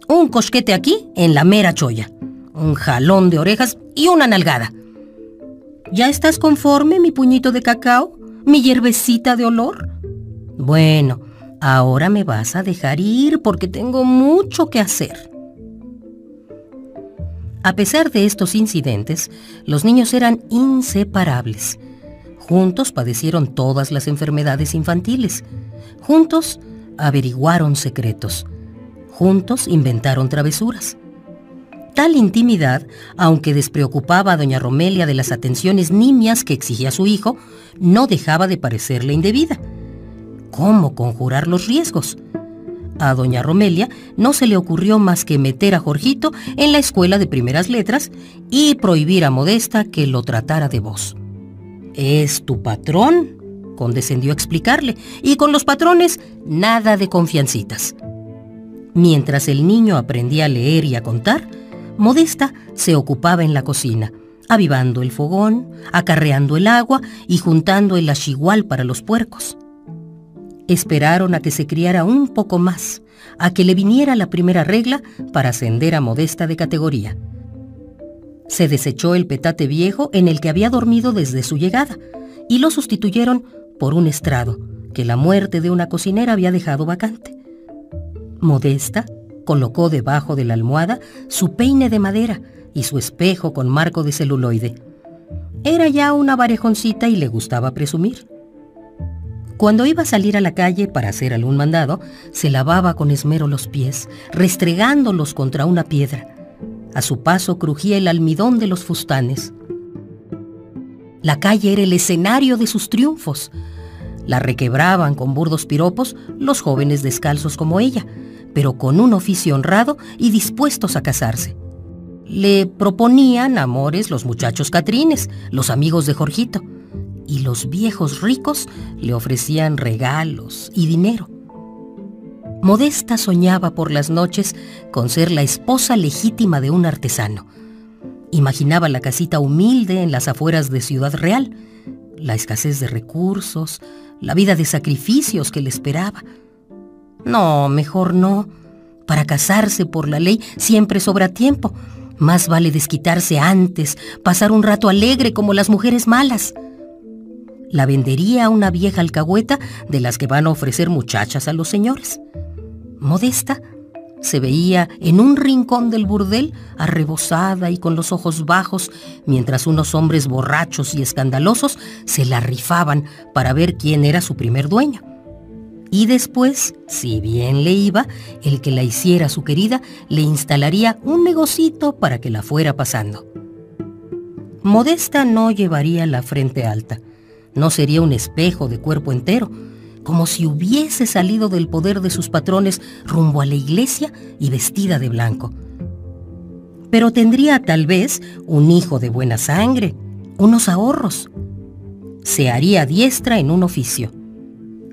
un cosquete aquí en la mera cholla, un jalón de orejas y una nalgada. ¿Ya estás conforme, mi puñito de cacao? ¿Mi hierbecita de olor? Bueno, Ahora me vas a dejar ir porque tengo mucho que hacer. A pesar de estos incidentes, los niños eran inseparables. Juntos padecieron todas las enfermedades infantiles. Juntos averiguaron secretos. Juntos inventaron travesuras. Tal intimidad, aunque despreocupaba a doña Romelia de las atenciones nimias que exigía su hijo, no dejaba de parecerle indebida cómo conjurar los riesgos. A doña Romelia no se le ocurrió más que meter a Jorgito en la escuela de primeras letras y prohibir a Modesta que lo tratara de voz. Es tu patrón, condescendió a explicarle, y con los patrones nada de confiancitas. Mientras el niño aprendía a leer y a contar, Modesta se ocupaba en la cocina, avivando el fogón, acarreando el agua y juntando el achigual para los puercos. Esperaron a que se criara un poco más, a que le viniera la primera regla para ascender a modesta de categoría. Se desechó el petate viejo en el que había dormido desde su llegada y lo sustituyeron por un estrado que la muerte de una cocinera había dejado vacante. Modesta colocó debajo de la almohada su peine de madera y su espejo con marco de celuloide. Era ya una varejoncita y le gustaba presumir. Cuando iba a salir a la calle para hacer algún mandado, se lavaba con esmero los pies, restregándolos contra una piedra. A su paso crujía el almidón de los fustanes. La calle era el escenario de sus triunfos. La requebraban con burdos piropos los jóvenes descalzos como ella, pero con un oficio honrado y dispuestos a casarse. Le proponían amores los muchachos catrines, los amigos de Jorgito y los viejos ricos le ofrecían regalos y dinero. Modesta soñaba por las noches con ser la esposa legítima de un artesano. Imaginaba la casita humilde en las afueras de Ciudad Real, la escasez de recursos, la vida de sacrificios que le esperaba. No, mejor no. Para casarse por la ley siempre sobra tiempo. Más vale desquitarse antes, pasar un rato alegre como las mujeres malas la vendería a una vieja alcahueta de las que van a ofrecer muchachas a los señores. Modesta se veía en un rincón del burdel, arrebosada y con los ojos bajos, mientras unos hombres borrachos y escandalosos se la rifaban para ver quién era su primer dueño. Y después, si bien le iba, el que la hiciera su querida le instalaría un negocito para que la fuera pasando. Modesta no llevaría la frente alta, no sería un espejo de cuerpo entero, como si hubiese salido del poder de sus patrones rumbo a la iglesia y vestida de blanco. Pero tendría tal vez un hijo de buena sangre, unos ahorros. Se haría diestra en un oficio.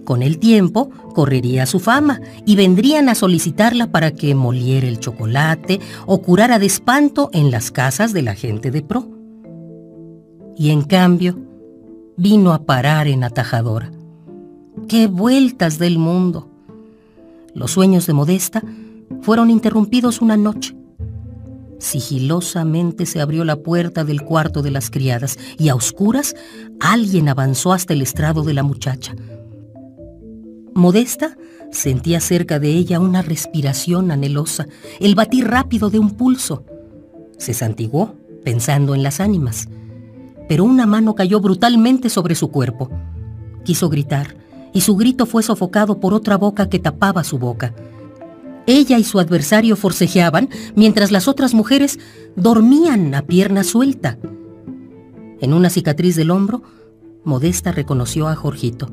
Con el tiempo correría su fama y vendrían a solicitarla para que moliera el chocolate o curara de espanto en las casas de la gente de pro. Y en cambio, vino a parar en atajadora. ¡Qué vueltas del mundo! Los sueños de Modesta fueron interrumpidos una noche. Sigilosamente se abrió la puerta del cuarto de las criadas y a oscuras alguien avanzó hasta el estrado de la muchacha. Modesta sentía cerca de ella una respiración anhelosa, el batir rápido de un pulso. Se santiguó, pensando en las ánimas, pero una mano cayó brutalmente sobre su cuerpo. Quiso gritar, y su grito fue sofocado por otra boca que tapaba su boca. Ella y su adversario forcejeaban mientras las otras mujeres dormían a pierna suelta. En una cicatriz del hombro, Modesta reconoció a Jorgito.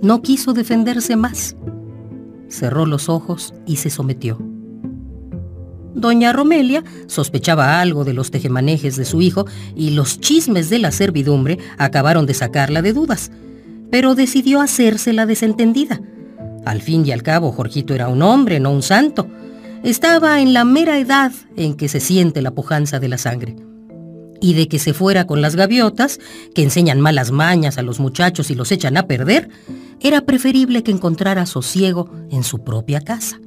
No quiso defenderse más. Cerró los ojos y se sometió. Doña Romelia sospechaba algo de los tejemanejes de su hijo y los chismes de la servidumbre acabaron de sacarla de dudas, pero decidió hacerse la desentendida. Al fin y al cabo, Jorgito era un hombre, no un santo. Estaba en la mera edad en que se siente la pujanza de la sangre y de que se fuera con las gaviotas, que enseñan malas mañas a los muchachos y los echan a perder, era preferible que encontrara sosiego en su propia casa.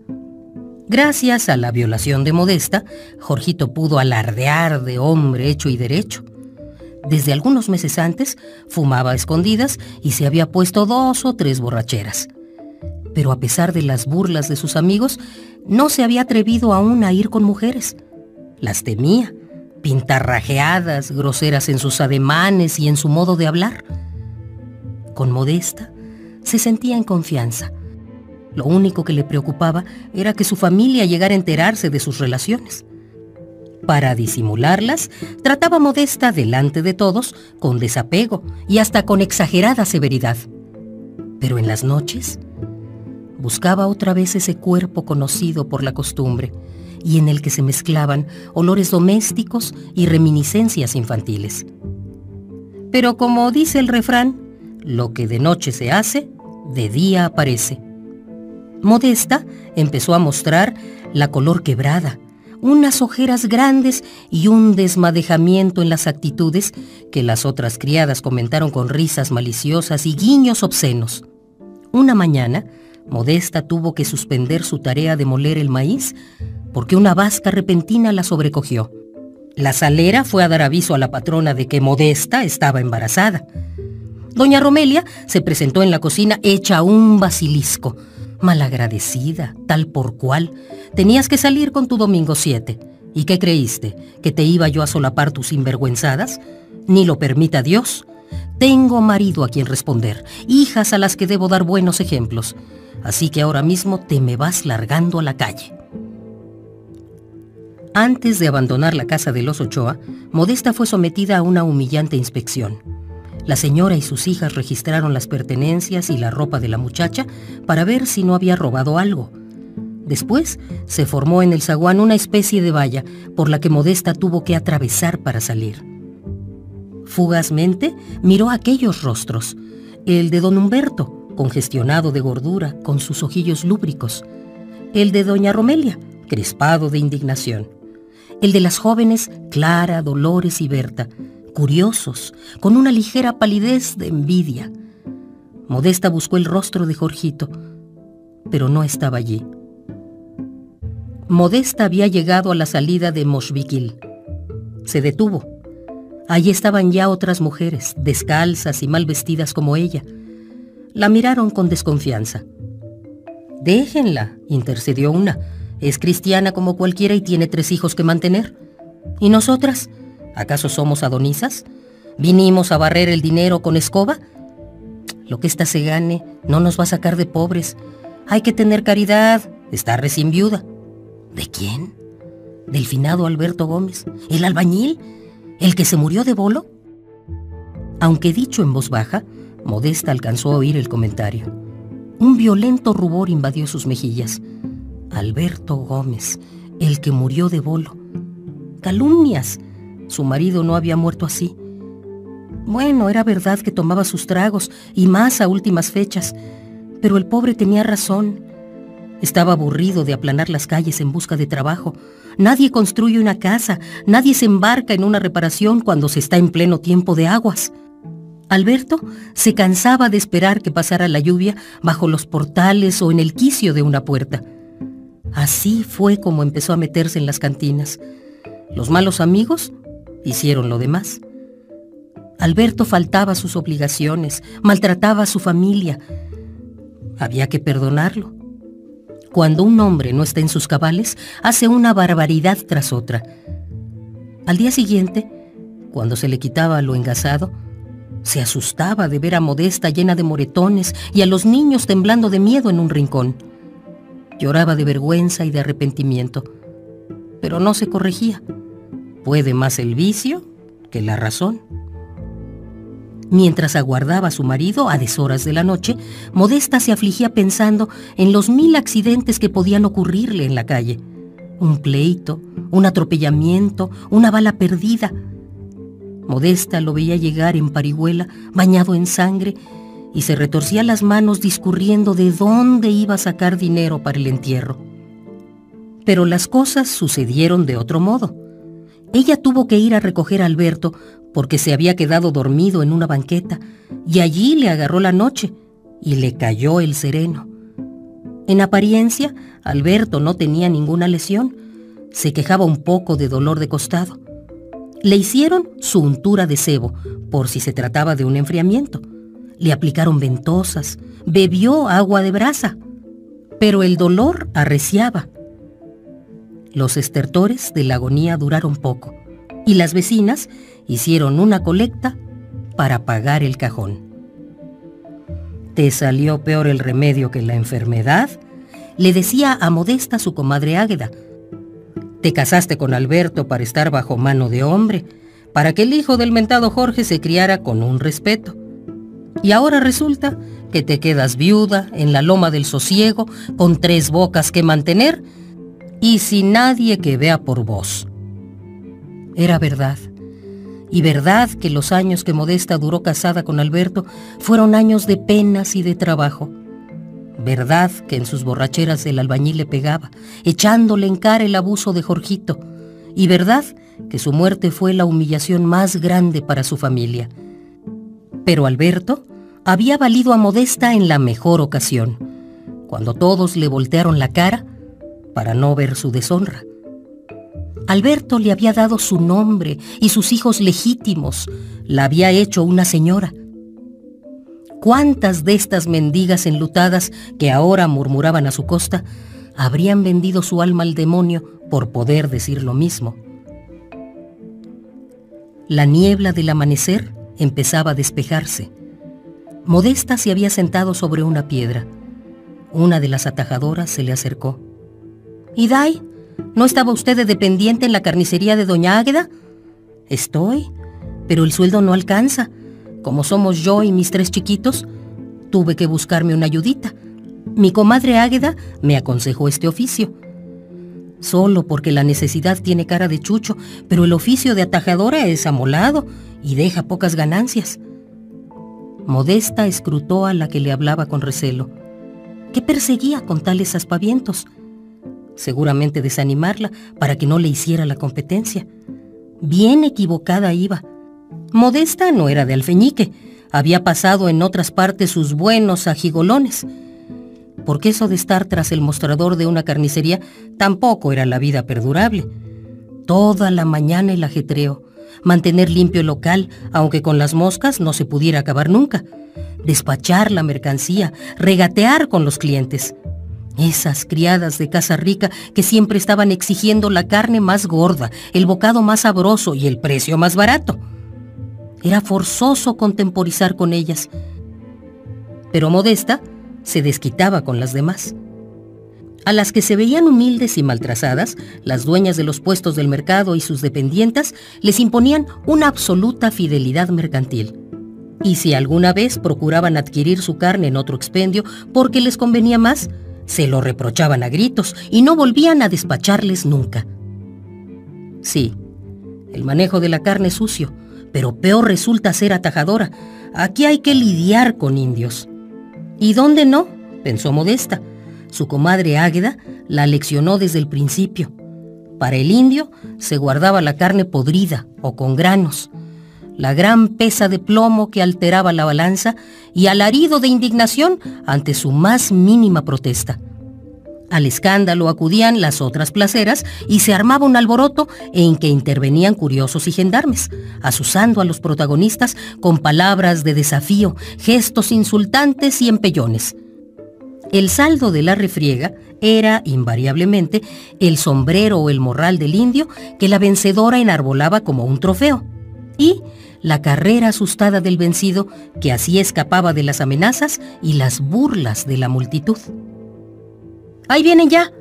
Gracias a la violación de Modesta, Jorgito pudo alardear de hombre hecho y derecho. Desde algunos meses antes fumaba a escondidas y se había puesto dos o tres borracheras. Pero a pesar de las burlas de sus amigos, no se había atrevido aún a ir con mujeres. Las temía pintarrajeadas, groseras en sus ademanes y en su modo de hablar. Con Modesta se sentía en confianza. Lo único que le preocupaba era que su familia llegara a enterarse de sus relaciones. Para disimularlas, trataba Modesta delante de todos con desapego y hasta con exagerada severidad. Pero en las noches buscaba otra vez ese cuerpo conocido por la costumbre, y en el que se mezclaban olores domésticos y reminiscencias infantiles. Pero como dice el refrán, lo que de noche se hace, de día aparece. Modesta empezó a mostrar la color quebrada, unas ojeras grandes y un desmadejamiento en las actitudes que las otras criadas comentaron con risas maliciosas y guiños obscenos. Una mañana, Modesta tuvo que suspender su tarea de moler el maíz porque una vasca repentina la sobrecogió. La salera fue a dar aviso a la patrona de que Modesta estaba embarazada. Doña Romelia se presentó en la cocina hecha un basilisco. Malagradecida, tal por cual. Tenías que salir con tu domingo 7. ¿Y qué creíste? ¿Que te iba yo a solapar tus sinvergüenzadas? Ni lo permita Dios. Tengo marido a quien responder, hijas a las que debo dar buenos ejemplos. Así que ahora mismo te me vas largando a la calle. Antes de abandonar la casa de los Ochoa, Modesta fue sometida a una humillante inspección. La señora y sus hijas registraron las pertenencias y la ropa de la muchacha para ver si no había robado algo. Después se formó en el zaguán una especie de valla por la que Modesta tuvo que atravesar para salir. Fugazmente miró aquellos rostros, el de don Humberto, congestionado de gordura, con sus ojillos lúbricos, el de doña Romelia, crispado de indignación el de las jóvenes Clara, Dolores y Berta, curiosos, con una ligera palidez de envidia. Modesta buscó el rostro de Jorgito, pero no estaba allí. Modesta había llegado a la salida de Moshvikil. Se detuvo. Allí estaban ya otras mujeres, descalzas y mal vestidas como ella. La miraron con desconfianza. Déjenla, intercedió una. Es cristiana como cualquiera y tiene tres hijos que mantener. ¿Y nosotras? ¿Acaso somos adonisas? ¿Vinimos a barrer el dinero con escoba? Lo que ésta se gane no nos va a sacar de pobres. Hay que tener caridad. Está recién viuda. ¿De quién? ¿Del finado Alberto Gómez? ¿El albañil? ¿El que se murió de bolo? Aunque dicho en voz baja, Modesta alcanzó a oír el comentario. Un violento rubor invadió sus mejillas. Alberto Gómez, el que murió de bolo. Calumnias. Su marido no había muerto así. Bueno, era verdad que tomaba sus tragos, y más a últimas fechas, pero el pobre tenía razón. Estaba aburrido de aplanar las calles en busca de trabajo. Nadie construye una casa, nadie se embarca en una reparación cuando se está en pleno tiempo de aguas. Alberto se cansaba de esperar que pasara la lluvia bajo los portales o en el quicio de una puerta. Así fue como empezó a meterse en las cantinas. Los malos amigos hicieron lo demás. Alberto faltaba a sus obligaciones, maltrataba a su familia. Había que perdonarlo. Cuando un hombre no está en sus cabales, hace una barbaridad tras otra. Al día siguiente, cuando se le quitaba lo engasado, se asustaba de ver a Modesta llena de moretones y a los niños temblando de miedo en un rincón. Lloraba de vergüenza y de arrepentimiento, pero no se corregía. Puede más el vicio que la razón. Mientras aguardaba a su marido a deshoras de la noche, Modesta se afligía pensando en los mil accidentes que podían ocurrirle en la calle. Un pleito, un atropellamiento, una bala perdida. Modesta lo veía llegar en parihuela, bañado en sangre, y se retorcía las manos discurriendo de dónde iba a sacar dinero para el entierro. Pero las cosas sucedieron de otro modo. Ella tuvo que ir a recoger a Alberto porque se había quedado dormido en una banqueta y allí le agarró la noche y le cayó el sereno. En apariencia, Alberto no tenía ninguna lesión, se quejaba un poco de dolor de costado. Le hicieron su untura de cebo, por si se trataba de un enfriamiento. Le aplicaron ventosas, bebió agua de brasa, pero el dolor arreciaba. Los estertores de la agonía duraron poco, y las vecinas hicieron una colecta para pagar el cajón. ¿Te salió peor el remedio que la enfermedad? Le decía a Modesta su comadre Águeda. Te casaste con Alberto para estar bajo mano de hombre, para que el hijo del mentado Jorge se criara con un respeto. Y ahora resulta que te quedas viuda en la loma del sosiego, con tres bocas que mantener y sin nadie que vea por vos. Era verdad. Y verdad que los años que Modesta duró casada con Alberto fueron años de penas y de trabajo. Verdad que en sus borracheras el albañil le pegaba, echándole en cara el abuso de Jorgito. Y verdad que su muerte fue la humillación más grande para su familia. Pero Alberto había valido a Modesta en la mejor ocasión, cuando todos le voltearon la cara para no ver su deshonra. Alberto le había dado su nombre y sus hijos legítimos. La había hecho una señora. ¿Cuántas de estas mendigas enlutadas que ahora murmuraban a su costa habrían vendido su alma al demonio por poder decir lo mismo? La niebla del amanecer empezaba a despejarse. Modesta se había sentado sobre una piedra. Una de las atajadoras se le acercó. ¿Y Dai? ¿No estaba usted de dependiente en la carnicería de Doña Águeda? Estoy, pero el sueldo no alcanza. Como somos yo y mis tres chiquitos, tuve que buscarme una ayudita. Mi comadre Águeda me aconsejó este oficio. Solo porque la necesidad tiene cara de chucho, pero el oficio de atajadora es amolado y deja pocas ganancias. Modesta escrutó a la que le hablaba con recelo. ¿Qué perseguía con tales aspavientos? Seguramente desanimarla para que no le hiciera la competencia. Bien equivocada iba. Modesta no era de alfeñique, había pasado en otras partes sus buenos ajigolones. Porque eso de estar tras el mostrador de una carnicería tampoco era la vida perdurable. Toda la mañana el ajetreo, mantener limpio el local, aunque con las moscas no se pudiera acabar nunca, despachar la mercancía, regatear con los clientes. Esas criadas de casa rica que siempre estaban exigiendo la carne más gorda, el bocado más sabroso y el precio más barato. Era forzoso contemporizar con ellas. pero Modesta se desquitaba con las demás. A las que se veían humildes y maltrazadas, las dueñas de los puestos del mercado y sus dependientas les imponían una absoluta fidelidad mercantil. Y si alguna vez procuraban adquirir su carne en otro expendio porque les convenía más, se lo reprochaban a gritos y no volvían a despacharles nunca. Sí, el manejo de la carne es sucio, pero peor resulta ser atajadora. Aquí hay que lidiar con indios. ¿Y dónde no? pensó Modesta. Su comadre Águeda la leccionó desde el principio. Para el indio se guardaba la carne podrida o con granos, la gran pesa de plomo que alteraba la balanza y alarido de indignación ante su más mínima protesta. Al escándalo acudían las otras placeras y se armaba un alboroto en que intervenían curiosos y gendarmes, asusando a los protagonistas con palabras de desafío, gestos insultantes y empellones. El saldo de la refriega era, invariablemente, el sombrero o el morral del indio que la vencedora enarbolaba como un trofeo, y la carrera asustada del vencido que así escapaba de las amenazas y las burlas de la multitud. ¡Ahí vienen ya!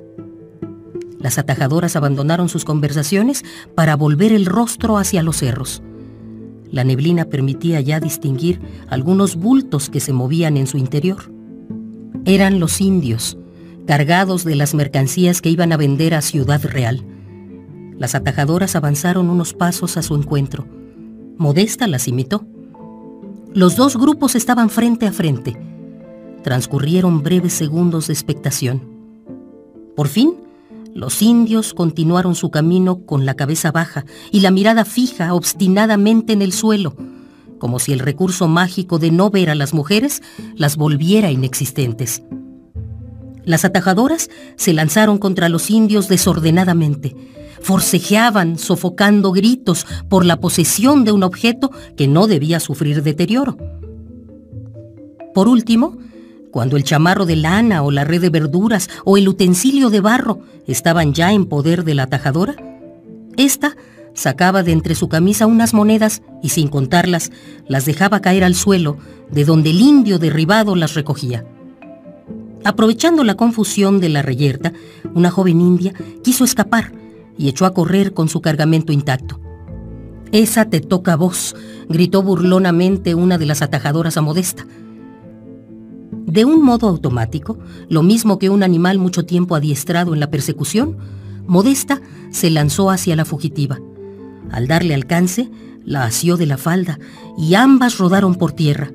Las atajadoras abandonaron sus conversaciones para volver el rostro hacia los cerros. La neblina permitía ya distinguir algunos bultos que se movían en su interior. Eran los indios, cargados de las mercancías que iban a vender a Ciudad Real. Las atajadoras avanzaron unos pasos a su encuentro. Modesta las imitó. Los dos grupos estaban frente a frente. Transcurrieron breves segundos de expectación. Por fin, los indios continuaron su camino con la cabeza baja y la mirada fija obstinadamente en el suelo, como si el recurso mágico de no ver a las mujeres las volviera inexistentes. Las atajadoras se lanzaron contra los indios desordenadamente, forcejeaban sofocando gritos por la posesión de un objeto que no debía sufrir deterioro. Por último, cuando el chamarro de lana o la red de verduras o el utensilio de barro estaban ya en poder de la atajadora, ésta Sacaba de entre su camisa unas monedas y sin contarlas las dejaba caer al suelo, de donde el indio derribado las recogía. Aprovechando la confusión de la reyerta, una joven india quiso escapar y echó a correr con su cargamento intacto. Esa te toca a vos, gritó burlonamente una de las atajadoras a Modesta. De un modo automático, lo mismo que un animal mucho tiempo adiestrado en la persecución, Modesta se lanzó hacia la fugitiva. Al darle alcance, la asió de la falda y ambas rodaron por tierra.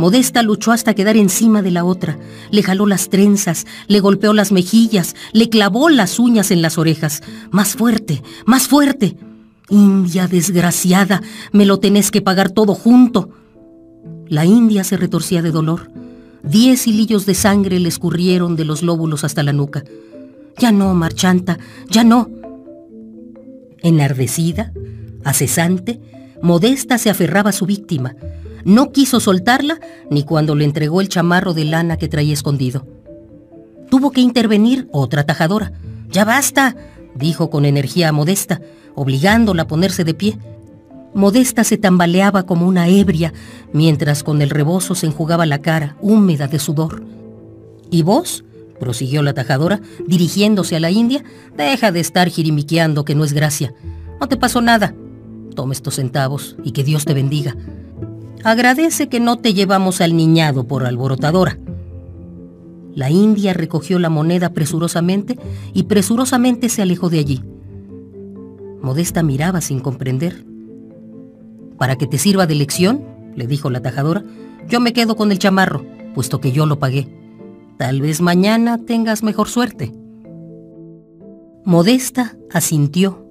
Modesta luchó hasta quedar encima de la otra, le jaló las trenzas, le golpeó las mejillas, le clavó las uñas en las orejas. Más fuerte, más fuerte. India desgraciada, me lo tenés que pagar todo junto. La india se retorcía de dolor. Diez hilillos de sangre le escurrieron de los lóbulos hasta la nuca. Ya no, marchanta, ya no. Enardecida, acesante, Modesta se aferraba a su víctima. No quiso soltarla ni cuando le entregó el chamarro de lana que traía escondido. Tuvo que intervenir otra tajadora. Ya basta, dijo con energía a Modesta, obligándola a ponerse de pie. Modesta se tambaleaba como una ebria, mientras con el rebozo se enjugaba la cara, húmeda de sudor. ¿Y vos? prosiguió la tajadora, dirigiéndose a la india, deja de estar jirimiqueando que no es gracia. No te pasó nada. Toma estos centavos y que Dios te bendiga. Agradece que no te llevamos al niñado por alborotadora. La india recogió la moneda presurosamente y presurosamente se alejó de allí. Modesta miraba sin comprender. Para que te sirva de lección, le dijo la tajadora, yo me quedo con el chamarro, puesto que yo lo pagué. Tal vez mañana tengas mejor suerte. Modesta asintió.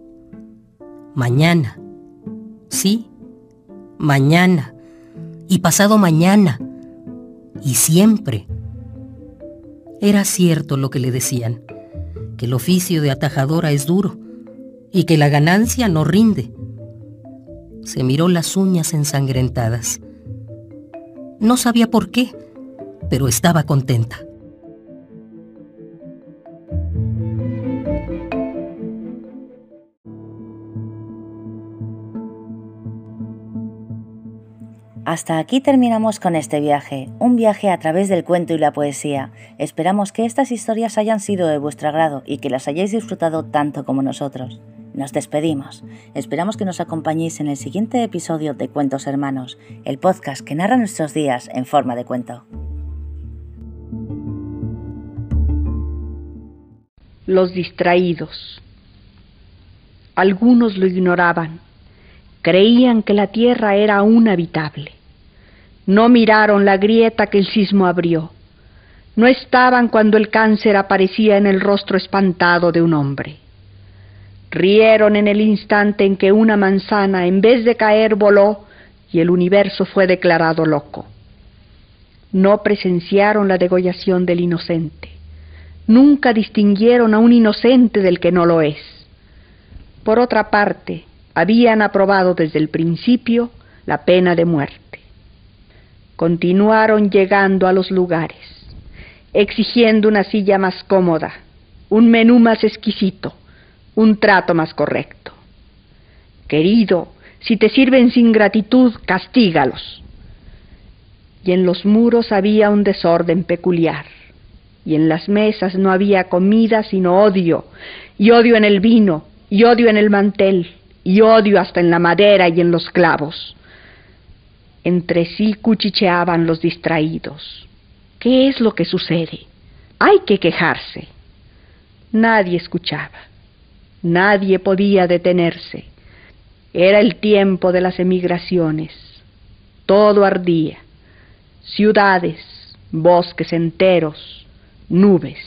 Mañana. Sí, mañana. Y pasado mañana. Y siempre. Era cierto lo que le decían, que el oficio de atajadora es duro y que la ganancia no rinde. Se miró las uñas ensangrentadas. No sabía por qué, pero estaba contenta. Hasta aquí terminamos con este viaje, un viaje a través del cuento y la poesía. Esperamos que estas historias hayan sido de vuestro agrado y que las hayáis disfrutado tanto como nosotros. Nos despedimos. Esperamos que nos acompañéis en el siguiente episodio de Cuentos Hermanos, el podcast que narra nuestros días en forma de cuento. Los distraídos. Algunos lo ignoraban. Creían que la tierra era aún habitable. No miraron la grieta que el sismo abrió. No estaban cuando el cáncer aparecía en el rostro espantado de un hombre. Rieron en el instante en que una manzana, en vez de caer, voló y el universo fue declarado loco. No presenciaron la degollación del inocente. Nunca distinguieron a un inocente del que no lo es. Por otra parte, habían aprobado desde el principio la pena de muerte continuaron llegando a los lugares, exigiendo una silla más cómoda, un menú más exquisito, un trato más correcto. Querido, si te sirven sin gratitud, castígalos. Y en los muros había un desorden peculiar, y en las mesas no había comida sino odio, y odio en el vino, y odio en el mantel, y odio hasta en la madera y en los clavos. Entre sí cuchicheaban los distraídos. ¿Qué es lo que sucede? Hay que quejarse. Nadie escuchaba. Nadie podía detenerse. Era el tiempo de las emigraciones. Todo ardía. Ciudades, bosques enteros, nubes.